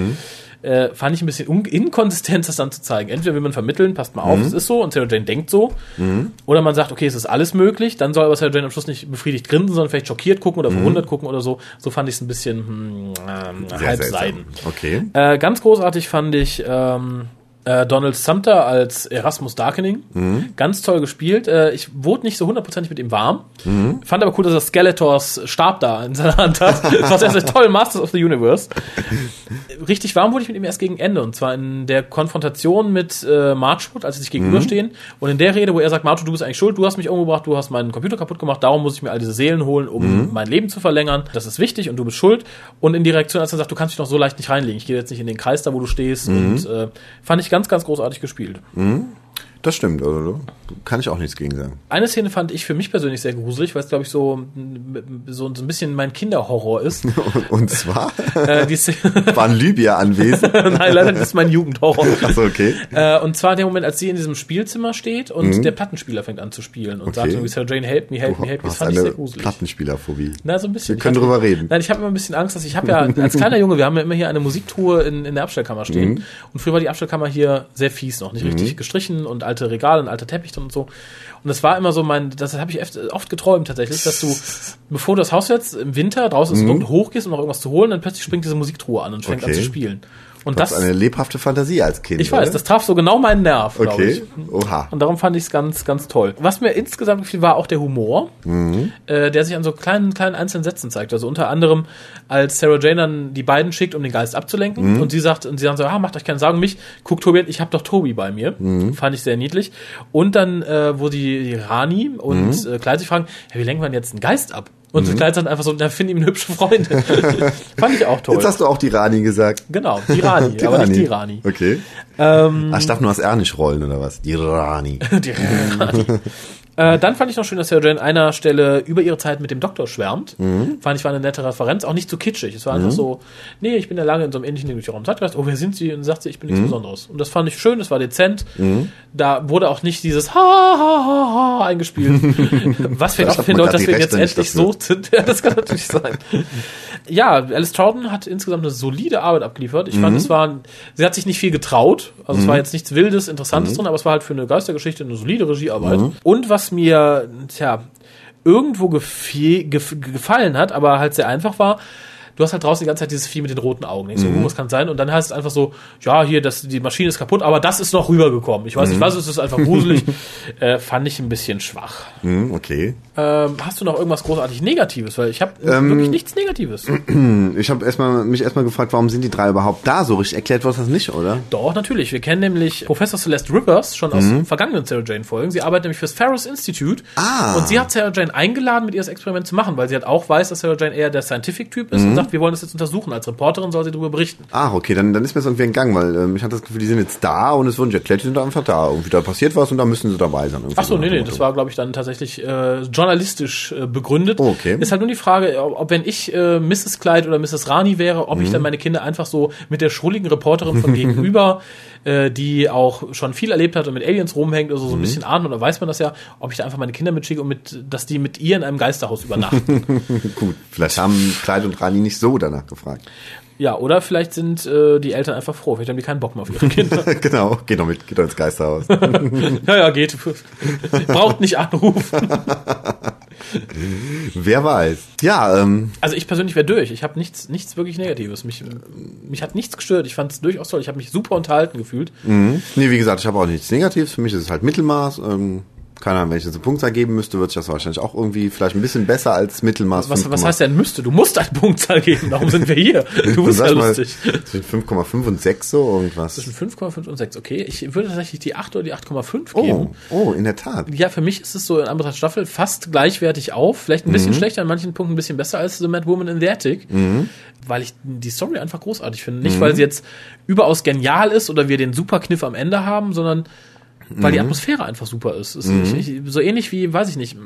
Äh, fand ich ein bisschen un- inkonsistent, das dann zu zeigen. Entweder will man vermitteln, passt mal auf, es ist so und Sarah Jane denkt so, oder man sagt, okay, es ist alles möglich, dann soll aber Sarah Jane am Schluss nicht befriedigt grinsen, sondern vielleicht schockiert gucken oder verwundert gucken oder so. So fand ich es ein bisschen hm, ähm, Sehr halb seltsam. Seiden. Okay. Äh, ganz großartig fand ich ähm, Äh, Donald Sumter als Erasmus Darkening. Ganz toll gespielt. Äh, ich wurde nicht so hundertprozentig mit ihm warm. Fand aber cool, dass er Skeletors Stab da in seiner Hand hat. Das war sehr, sehr toll. Masters of the Universe. Richtig warm wurde ich mit ihm erst gegen Ende. Und zwar in der Konfrontation mit äh, Marchwood, als sie sich gegenüberstehen. Und in der Rede, wo er sagt, Marchwood, du bist eigentlich schuld, du hast mich umgebracht, du hast meinen Computer kaputt gemacht, darum muss ich mir all diese Seelen holen, um mein Leben zu verlängern. Das ist wichtig und du bist schuld. Und in die Reaktion, als er sagt, du kannst dich noch so leicht nicht reinlegen. Ich gehe jetzt nicht in den Kreis da, wo du stehst. Und äh, fand ich ganz, ganz großartig gespielt. Das stimmt, also kann ich auch nichts gegen sagen. Eine Szene fand ich für mich persönlich sehr gruselig, weil es, glaube ich, so, so, ein bisschen mein Kinderhorror ist. Und zwar äh, die Szene, waren Libya anwesend. Nein, leider das ist mein Jugendhorror. Achso, okay. Äh, und zwar der Moment, als sie in diesem Spielzimmer steht und der Plattenspieler fängt an zu spielen und Mhm. Okay. sagt irgendwie, Sarah Jane, help me, help me, help me. Das fand ich sehr gruselig. Plattenspielerphobie. Na, so ein bisschen. Wir können drüber reden. Nein, ich habe immer ein bisschen Angst, dass ich habe ja als kleiner Junge, wir haben ja immer hier eine Musiktruhe in, in der Abstellkammer stehen. Mhm. Und früher war die Abstellkammer hier sehr fies noch, nicht richtig gestrichen und alte Regale und alter Teppich drin und so. Und das war immer so mein, das habe ich oft, geträumt tatsächlich, dass du, bevor du das Haus setzt, im Winter draußen und hochgehst, um noch irgendwas zu holen, dann plötzlich springt diese Musiktruhe an und fängt an Okay. zu spielen. Und Das eine lebhafte Fantasie als Kind. ich weiß, oder? das traf so genau meinen Nerv, Okay. ich. Oha. Und darum fand ich es ganz, ganz toll. Was mir insgesamt gefiel, war auch der Humor, äh, der sich an so kleinen, kleinen einzelnen Sätzen zeigt. Also unter anderem, als Sarah Jane dann die beiden schickt, um den Geist abzulenken, und sie sagt, und sie sagen so, ah, macht euch keine Sorgen mich, guck Tobi, ich habe doch Tobi bei mir. Fand ich sehr niedlich. Und dann, äh, wo die, die Rani und äh, Clyde sich fragen, ja, wie lenken wir denn jetzt einen Geist ab? Und Clyde sagt einfach so, na, find ihm eine hübsche Freundin. Fand ich auch toll. Jetzt hast du auch die Rani gesagt. Genau, die Rani, Die aber Rani. nicht die Rani. Okay. Ähm, Ach, ich darf nur das R nicht rollen, oder was? Die Rani. Die Rani. Äh, dann fand ich noch schön, dass Sarah Jane an einer Stelle über ihre Zeit mit dem Doktor schwärmt. Fand ich war eine nette Referenz, auch nicht zu kitschig. Es war einfach so, nee, ich bin ja lange in so einem ähnlichen Ding Raum Zeitgeist. Oh, wer sind Sie? Und sagt sie, ich bin nichts Besonderes. Und das fand ich schön, es war dezent. Da wurde auch nicht dieses Ha, ha, ha, ha eingespielt. Was Vielleicht auch man dass wir jetzt endlich so sind. Ja, das kann natürlich sein. Ja, Alice Troughton hat insgesamt eine solide Arbeit abgeliefert. Ich fand, es war, sie hat sich nicht viel getraut. Also es war jetzt nichts Wildes, Interessantes drin, aber es war halt für eine Geistergeschichte eine solide Regiearbeit. Und was mir, tja, irgendwo gef gefallen hat, aber halt sehr einfach war, du hast halt draußen die ganze Zeit dieses Vieh mit den roten Augen. So, Mhm. uh, was kann sein? Und dann heißt es einfach so, ja, hier, das, die Maschine ist kaputt, aber das ist noch rübergekommen. Ich weiß Mhm. nicht was, es ist einfach gruselig. äh, fand ich ein bisschen schwach. Hm, okay. Ähm, hast du noch irgendwas großartig Negatives? Weil ich habe Ähm, wirklich nichts Negatives. Ich habe erstmal mich erstmal gefragt, warum sind die drei überhaupt da? So richtig erklärt wird das nicht, oder? Doch, natürlich. Wir kennen nämlich Professor Celeste Rivers schon aus Mhm. vergangenen Sarah Jane Folgen. Sie arbeitet nämlich fürs Ferris Institute. Ah. Und sie hat Sarah Jane eingeladen, mit ihr das Experiment zu machen, weil sie halt auch weiß, dass Sarah Jane eher der Scientific-Typ ist Mhm. und sagt, wir wollen das jetzt untersuchen. Als Reporterin soll sie darüber berichten. Ah, okay, dann, dann ist mir das irgendwie entgangen, weil ähm, ich hatte das Gefühl, die sind jetzt da und es nicht erklärt, die sind einfach da. Irgendwie da passiert was und da müssen sie dabei sein. Ach so, nee, nee, das war, glaube ich, dann tatsächlich äh, journalistisch äh, begründet. Oh, okay. Ist halt nur die Frage, ob, ob wenn ich äh, Mrs. Clyde oder Mrs. Rani wäre, ob ich Mhm. dann meine Kinder einfach so mit der schrulligen Reporterin von gegenüber, äh, die auch schon viel erlebt hat und mit Aliens rumhängt, also Mhm. so ein bisschen ahnen, oder weiß man das ja, ob ich da einfach meine Kinder mitschicke und mit, dass die mit ihr in einem Geisterhaus übernachten. Gut, vielleicht haben Kleid und Rani nicht so danach gefragt. Ja, oder vielleicht sind äh, die Eltern einfach froh, vielleicht haben die keinen Bock mehr auf ihre Kinder. genau, geh doch mit, geh doch ins Geisterhaus. ja, ja, geht. Braucht nicht anrufen. Wer weiß. Ja, ähm, Also ich persönlich wäre durch. Ich habe nichts, nichts wirklich Negatives. Mich, mich hat nichts gestört. Ich fand es durchaus toll. Ich habe mich super unterhalten gefühlt. nee, wie gesagt, ich habe auch nichts Negatives. Für mich ist es halt Mittelmaß. Ähm, keine Ahnung, wenn ich jetzt eine Punktzahl geben müsste, würde ich das wahrscheinlich auch irgendwie vielleicht ein bisschen besser als Mittelmaß. Was, was 5,5. heißt denn müsste? Du musst eine Punktzahl geben. Darum sind wir hier. Du bist ja lustig. Zwischen 5,5 und 6 so irgendwas. Zwischen 5,5 und 6. Okay, ich würde tatsächlich die 8 oder die 8,5 Oh, geben. oh, in der Tat. Ja, für mich ist es so in Anbetracht Staffel fast gleichwertig auf. Vielleicht ein Mhm. bisschen schlechter, an manchen Punkten ein bisschen besser als The Mad Woman in the Attic. Weil ich die Story einfach großartig finde. Mhm. Nicht, weil sie jetzt überaus genial ist oder wir den Superkniff am Ende haben, sondern weil Mhm. die Atmosphäre einfach super ist. ist ich, ich, so ähnlich wie, weiß ich nicht,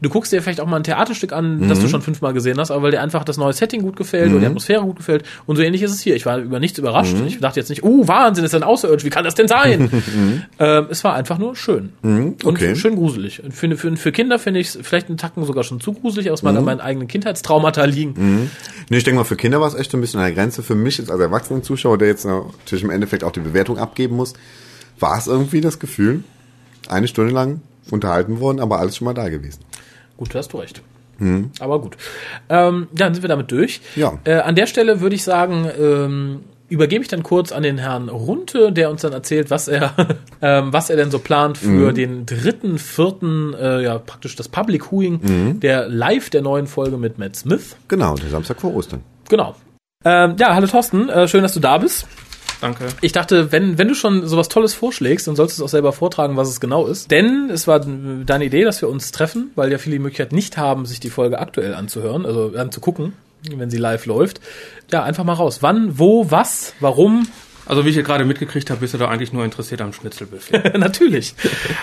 du guckst dir vielleicht auch mal ein Theaterstück an, das Mhm. du schon fünfmal gesehen hast, aber weil dir einfach das neue Setting gut gefällt oder die Atmosphäre gut gefällt. Und so ähnlich ist es hier. Ich war über nichts überrascht. Mhm. Ich dachte jetzt nicht, oh, Wahnsinn, ist ein Außerirdisch, wie kann das denn sein? ähm, es war einfach nur schön. Und Mhm. okay. schön gruselig. Und für, für, für Kinder finde ich es vielleicht einen Tacken sogar schon zu gruselig, aus Mhm. meiner meinen eigenen Kindheitstraumata liegen. Nee, ich denke mal, für Kinder war es echt ein bisschen an der Grenze. Für mich jetzt als erwachsenen Zuschauer, der jetzt natürlich im Endeffekt auch die Bewertung abgeben muss, war es irgendwie das Gefühl, eine Stunde lang unterhalten worden, aber alles schon mal da gewesen. Gut, da hast du recht. Aber gut. Ähm, dann sind wir damit durch. Ja. Äh, an der Stelle würde ich sagen, ähm, übergebe ich dann kurz an den Herrn Runte, der uns dann erzählt, was er, ähm, was er denn so plant für Mhm. den dritten, vierten, äh, ja praktisch das Public Viewing Mhm. der Live der neuen Folge mit Matt Smith. Genau, der Samstag vor Ostern. Genau. Ähm, ja, hallo Thorsten, äh, schön, dass du da bist. Danke. Ich dachte, wenn, wenn du schon sowas Tolles vorschlägst, dann solltest du es auch selber vortragen, was es genau ist. Denn es war deine Idee, dass wir uns treffen, weil ja viele die Möglichkeit nicht haben, sich die Folge aktuell anzuhören, also anzugucken, wenn sie live läuft. Ja, einfach mal raus. Wann, wo, was, warum? Also wie ich hier gerade mitgekriegt habe, bist du da eigentlich nur interessiert am Schnitzelbuffet. Natürlich.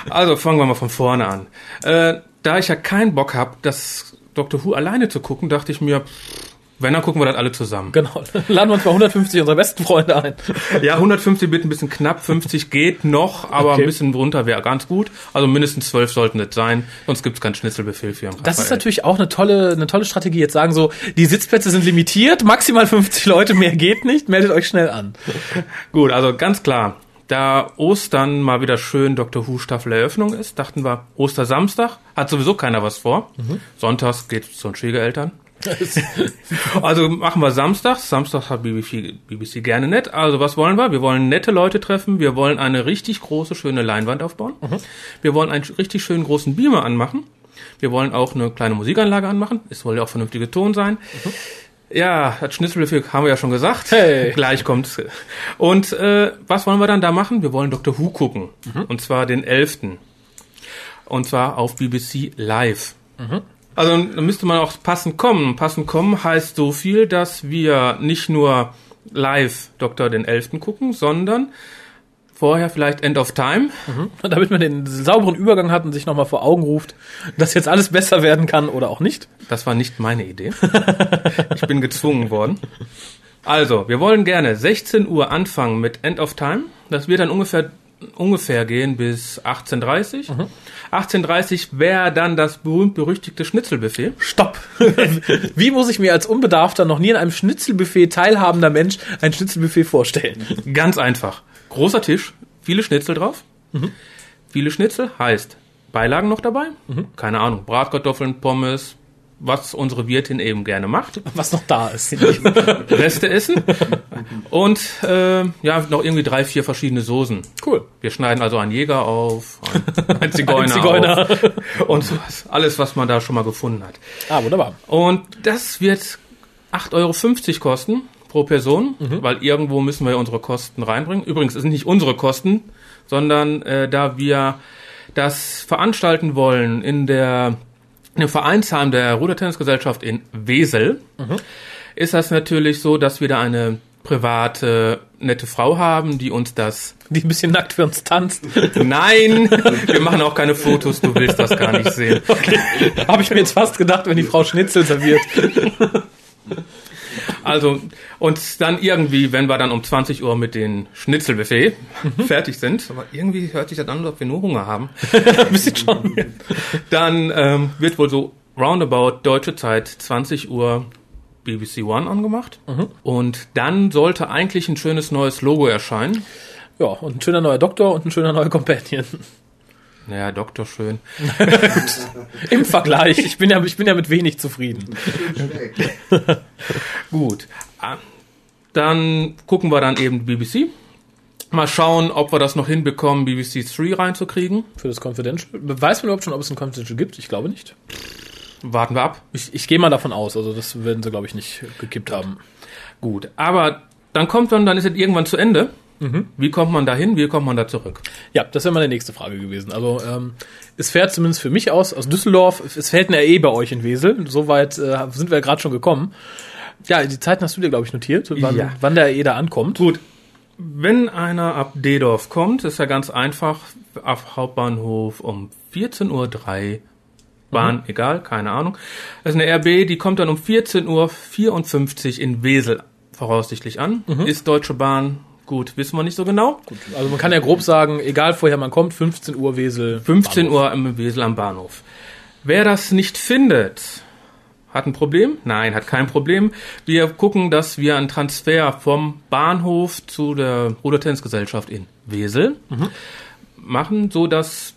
also fangen wir mal von vorne an. Äh, da ich ja keinen Bock habe, das Doctor Who alleine zu gucken, dachte ich mir, pff, wenn, dann gucken wir das alle zusammen. Genau. Laden wir uns mal 150 unserer besten Freunde ein. Ja, 150 wird ein bisschen knapp, 50 geht noch, aber Okay. ein bisschen runter wäre ganz gut. Also mindestens 12 sollten es sein, sonst gibt's keinen Schnitzelbefehl für Das ist natürlich auch eine tolle, eine tolle Strategie. Jetzt sagen so, die Sitzplätze sind limitiert, maximal 50 Leute, mehr geht nicht, meldet euch schnell an. Gut, also ganz klar. Da Ostern mal wieder schön Dr. Who Staffel Eröffnung ist, dachten wir, Ostersamstag hat sowieso keiner was vor. Sonntags geht's zu den Schwiegereltern. also machen wir Samstag. Samstag hat BBC, BBC gerne nett. Also was wollen wir? Wir wollen nette Leute treffen. Wir wollen eine richtig große, schöne Leinwand aufbauen. Wir wollen einen richtig schönen großen Beamer anmachen. Wir wollen auch eine kleine Musikanlage anmachen. Es soll ja auch vernünftiger Ton sein. Ja, das Schnitzelbefehl haben wir ja schon gesagt. Hey. Gleich kommt's. Und äh, was wollen wir dann da machen? Wir wollen Dr. Who gucken. Und zwar den 11. Und zwar auf BBC Live. Also da müsste man auch passend kommen. Passend kommen heißt so viel, dass wir nicht nur live Dr. den 11. gucken, sondern vorher vielleicht End of Time. Damit man den sauberen Übergang hat und sich nochmal vor Augen ruft, dass jetzt alles besser werden kann oder auch nicht. Das war nicht meine Idee. ich bin gezwungen worden. Also, wir wollen gerne 16 Uhr anfangen mit End of Time. Das wird dann ungefähr ungefähr gehen bis 18.30 18.30 wäre dann das berühmt-berüchtigte Schnitzelbuffet. Stopp! Wie muss ich mir als unbedarfter, noch nie an einem Schnitzelbuffet teilhabender Mensch ein Schnitzelbuffet vorstellen? Ganz einfach. Großer Tisch, viele Schnitzel drauf. Viele Schnitzel heißt Beilagen noch dabei. Keine Ahnung, Bratkartoffeln, Pommes, was unsere Wirtin eben gerne macht. Was noch da ist. Reste essen. Und äh, ja, noch irgendwie drei, vier verschiedene Soßen. Cool. Wir schneiden also einen Jäger auf, einen, einen Zigeuner, Ein Zigeuner. auf und sowas. Alles, was man da schon mal gefunden hat. Ah, wunderbar. Und das wird 8,50 Euro kosten pro Person, weil irgendwo müssen wir unsere Kosten reinbringen. Übrigens es sind nicht unsere Kosten, sondern äh, da wir das veranstalten wollen in der dem Vereinsheim der Rudertennisgesellschaft in Wesel, ist das natürlich so, dass wir da eine private, nette Frau haben, die uns das Die ein bisschen nackt für uns tanzt. Nein, wir machen auch keine Fotos, du willst das gar nicht sehen. Habe ich mir jetzt fast gedacht, wenn die Frau Schnitzel serviert. Also, und dann irgendwie, wenn wir dann um 20 Uhr mit den Schnitzelbuffet fertig sind, aber irgendwie hört sich das an, als ob wir nur Hunger haben, Ein bisschen schon. dann ähm, wird wohl so roundabout deutsche Zeit 20 Uhr BBC One angemacht. Und dann sollte eigentlich ein schönes neues Logo erscheinen. Ja, und ein schöner neuer Doktor und ein schöner neuer Companion. Naja, Doktor schön. Im Vergleich. Ich bin ja, ich bin ja mit wenig zufrieden. Gut. Ah, Dann gucken wir dann eben BBC. Mal schauen, ob wir das noch hinbekommen, BBC 3 reinzukriegen. Für das Confidential. Weiß man überhaupt schon, ob es ein Confidential gibt? Ich glaube nicht. Warten wir ab. Ich, ich gehe mal davon aus. Also das werden sie, glaube ich, nicht gekippt haben. Gut. Aber dann kommt dann, dann ist es irgendwann zu Ende. Wie kommt man da hin? Wie kommt man da zurück? Ja, das wäre meine nächste Frage gewesen. Also ähm, es fährt zumindest für mich aus, aus Düsseldorf. Es fährt ein RE bei euch in Wesel. Soweit äh, sind wir gerade schon gekommen. Ja, die Zeiten hast du dir, glaube ich, notiert, wann, Ja. wann der RE da ankommt. Gut. Wenn einer ab Dedorf kommt, ist ja ganz einfach. Auf Hauptbahnhof um 14.03 Uhr. Bahn, egal, keine Ahnung. Das ist eine RB, die kommt dann um 14.54 Uhr in Wesel voraussichtlich an. Ist Deutsche Bahn, gut, wissen wir nicht so genau. Also man kann ja grob sagen, egal woher man kommt, 15 Uhr Wesel. 15 Uhr im Wesel am Bahnhof. Wer das nicht findet, hat ein Problem? Nein, hat kein Problem. Wir gucken, dass wir einen Transfer vom Bahnhof zu der Rudertennisgesellschaft in Wesel machen, so dass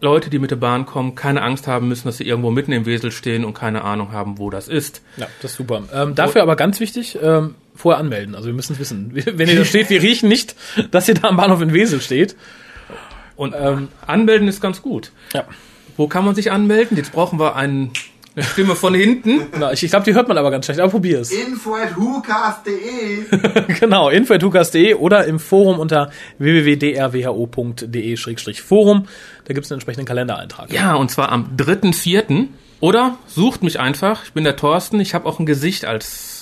Leute, die mit der Bahn kommen, keine Angst haben müssen, dass sie irgendwo mitten im Wesel stehen und keine Ahnung haben, wo das ist. Ja, das ist super. Ähm, dafür aber ganz wichtig, ähm, vorher anmelden. Also wir müssen es wissen. Wenn ihr da steht, wir riechen nicht, dass ihr da am Bahnhof in Wesel steht. Und ähm, anmelden ist ganz gut. Ja. Wo kann man sich anmelden? Jetzt brauchen wir einen, eine Stimme von hinten. Genau, ich, ich glaube, die hört man aber ganz schlecht, aber probier es. Info at whocast.de genau, info.hukas.de oder im Forum unter www.drwho.de-forum. Da gibt es einen entsprechenden Kalendereintrag. Ja, und zwar am 3.4. Oder sucht mich einfach. Ich bin der Thorsten. Ich habe auch ein Gesicht als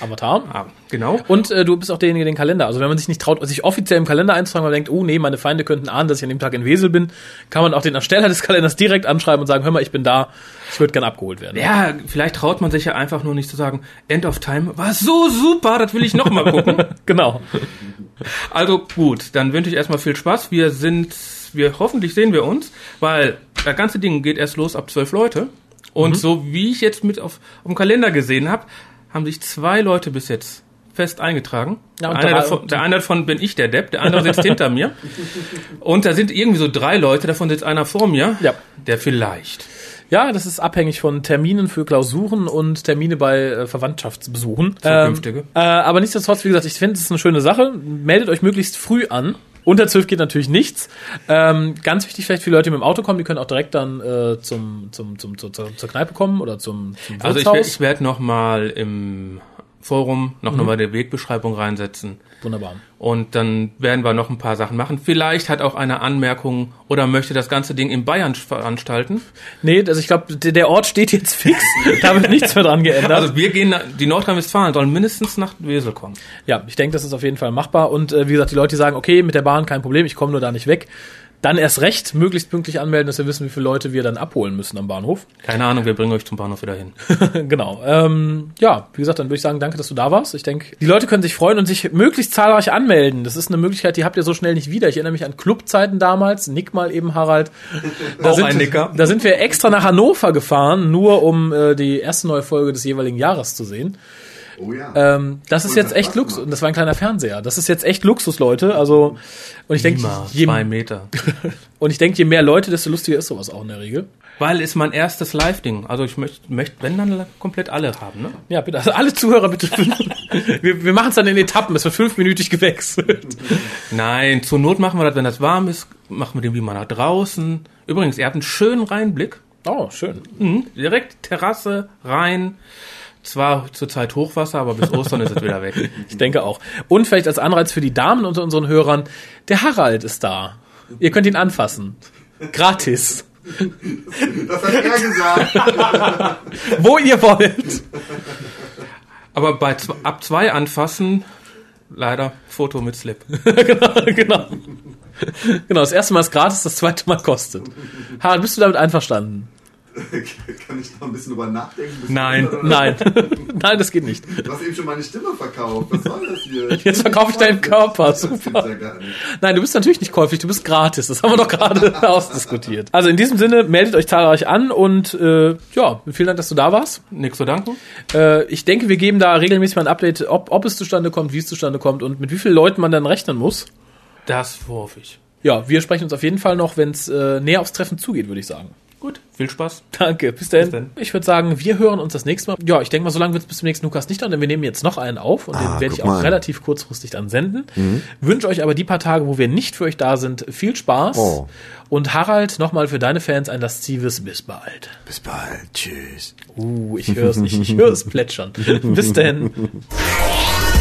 Avatar. Ah, genau. Und äh, du bist auch derjenige, der den Kalender. Also wenn man sich nicht traut, sich offiziell im Kalender einzutragen, weil man denkt, oh nee, meine Feinde könnten ahnen, dass ich an dem Tag in Wesel bin, kann man auch den Ersteller des Kalenders direkt anschreiben und sagen, hör mal, ich bin da, ich würde gern abgeholt werden. Ja, vielleicht traut man sich ja einfach nur nicht zu sagen, End of Time war so super, das will ich noch mal gucken. genau. Also gut, dann wünsche ich erstmal viel Spaß. Wir sind, wir hoffentlich sehen wir uns, weil das ganze Ding geht erst los ab zwölf Leute. Und so wie ich jetzt mit auf, auf dem Kalender gesehen habe, haben sich zwei Leute bis jetzt fest eingetragen. Ja, einer drei- davon, der eine davon bin ich der Depp, der andere sitzt hinter mir. Und da sind irgendwie so drei Leute, davon sitzt einer vor mir, Ja. der vielleicht. Ja, das ist abhängig von Terminen für Klausuren und Termine bei äh, Verwandtschaftsbesuchen. Zukünftige. Ähm, äh, aber nichtsdestotrotz, wie gesagt, ich finde, es ist eine schöne Sache. Meldet euch möglichst früh an. Unter 12 geht natürlich nichts. Ähm, ganz wichtig vielleicht für Leute, die mit dem Auto kommen, die können auch direkt dann äh, zum, zum, zum, zur, zur Kneipe kommen oder zum, zum Also ich, Wirtshaus. ich werde noch mal im Forum noch Mhm. mal die Wegbeschreibung reinsetzen. Wunderbar. Und dann werden wir noch ein paar Sachen machen. Vielleicht hat auch einer Anmerkung oder möchte das ganze Ding in Bayern veranstalten. Nee, also ich glaube, der, Ort steht jetzt fix. da wird nichts mehr dran geändert. Also wir gehen, die Nordrhein-Westfalen sollen mindestens nach Wesel kommen. Ja, ich denke, das ist auf jeden Fall machbar. Und äh, wie gesagt, die Leute, die sagen, okay, mit der Bahn kein Problem, ich komme nur da nicht weg, dann erst recht möglichst pünktlich anmelden, dass wir wissen, wie viele Leute wir dann abholen müssen am Bahnhof. Keine Ahnung, wir bringen euch zum Bahnhof wieder hin. genau. Ähm, ja, wie gesagt, dann würde ich sagen, danke, dass du da warst. Ich denke, die Leute können sich freuen und sich möglichst zahlreich anmelden. Das ist eine Möglichkeit, die habt ihr so schnell nicht wieder. Ich erinnere mich an Clubzeiten damals. Nick mal eben, Harald. Da Auch sind, ein Nicker. Da sind wir extra nach Hannover gefahren, nur um äh, die erste neue Folge des jeweiligen Jahres zu sehen. Oh ja. Ähm, das ist jetzt das echt Luxus. Und das war ein kleiner Fernseher. Das ist jetzt echt Luxus, Leute. Also, und ich denke, je, zwei Meter. und ich denke, je mehr Leute, desto lustiger ist sowas auch in der Regel. Weil ist mein erstes Live-Ding. Also ich möchte, möcht, wenn dann komplett alle haben, ne? Ja, bitte. Also alle Zuhörer bitte. wir wir machen es dann in Etappen. Es wird fünfminütig gewechselt. Nein, zur Not machen wir das, wenn das warm ist, machen wir den wie mal nach draußen. Übrigens, ihr habt einen schönen Reinblick. Oh, schön. Mhm. Direkt Terrasse, rein. Zwar zurzeit Hochwasser, aber bis Ostern ist es wieder weg. Ich denke auch. Und vielleicht als Anreiz für die Damen unter unseren Hörern, der Harald ist da. Ihr könnt ihn anfassen. Gratis. Das hat er gesagt. Wo ihr wollt. Aber bei ab zwei anfassen, leider Foto mit Slip. genau, genau. Genau, das erste Mal ist gratis, das zweite Mal kostet. Harald, bist du damit einverstanden? Kann ich noch ein bisschen drüber nachdenken? Nein. oder- Nein. Nein, das geht nicht. Du hast eben schon meine Stimme verkauft. Was soll das hier? Jetzt verkaufe ich deinen Körper. Das Super. ja gar nicht. Nein, du bist natürlich nicht käuflich, du bist gratis. Das haben wir doch gerade ausdiskutiert. Also in diesem Sinne, meldet euch zahlreich an und äh, ja, vielen Dank, dass du da warst. Nix zu danken. Äh, ich denke, wir geben da regelmäßig mal ein Update, ob, ob es zustande kommt, wie es zustande kommt und mit wie vielen Leuten man dann rechnen muss. Das hoffe ich. Ja, wir sprechen uns auf jeden Fall noch, wenn es äh, näher aufs Treffen zugeht, würde ich sagen. Gut, viel Spaß. Danke, bis dann. Bis dann. Ich würde sagen, wir hören uns das nächste Mal. Ja, ich denke mal, so lange wird es bis zum nächsten Lukas nicht dauern, denn wir nehmen jetzt noch einen auf und Ah, den werde ich auch mal. relativ kurzfristig dann senden. Wünsche euch aber die paar Tage, wo wir nicht für euch da sind, viel Spaß. Oh. Und Harald, nochmal für deine Fans ein laszives Bis bald. Bis bald. Tschüss. Uh, ich höre es, ich, ich höre es plätschern. Bis denn.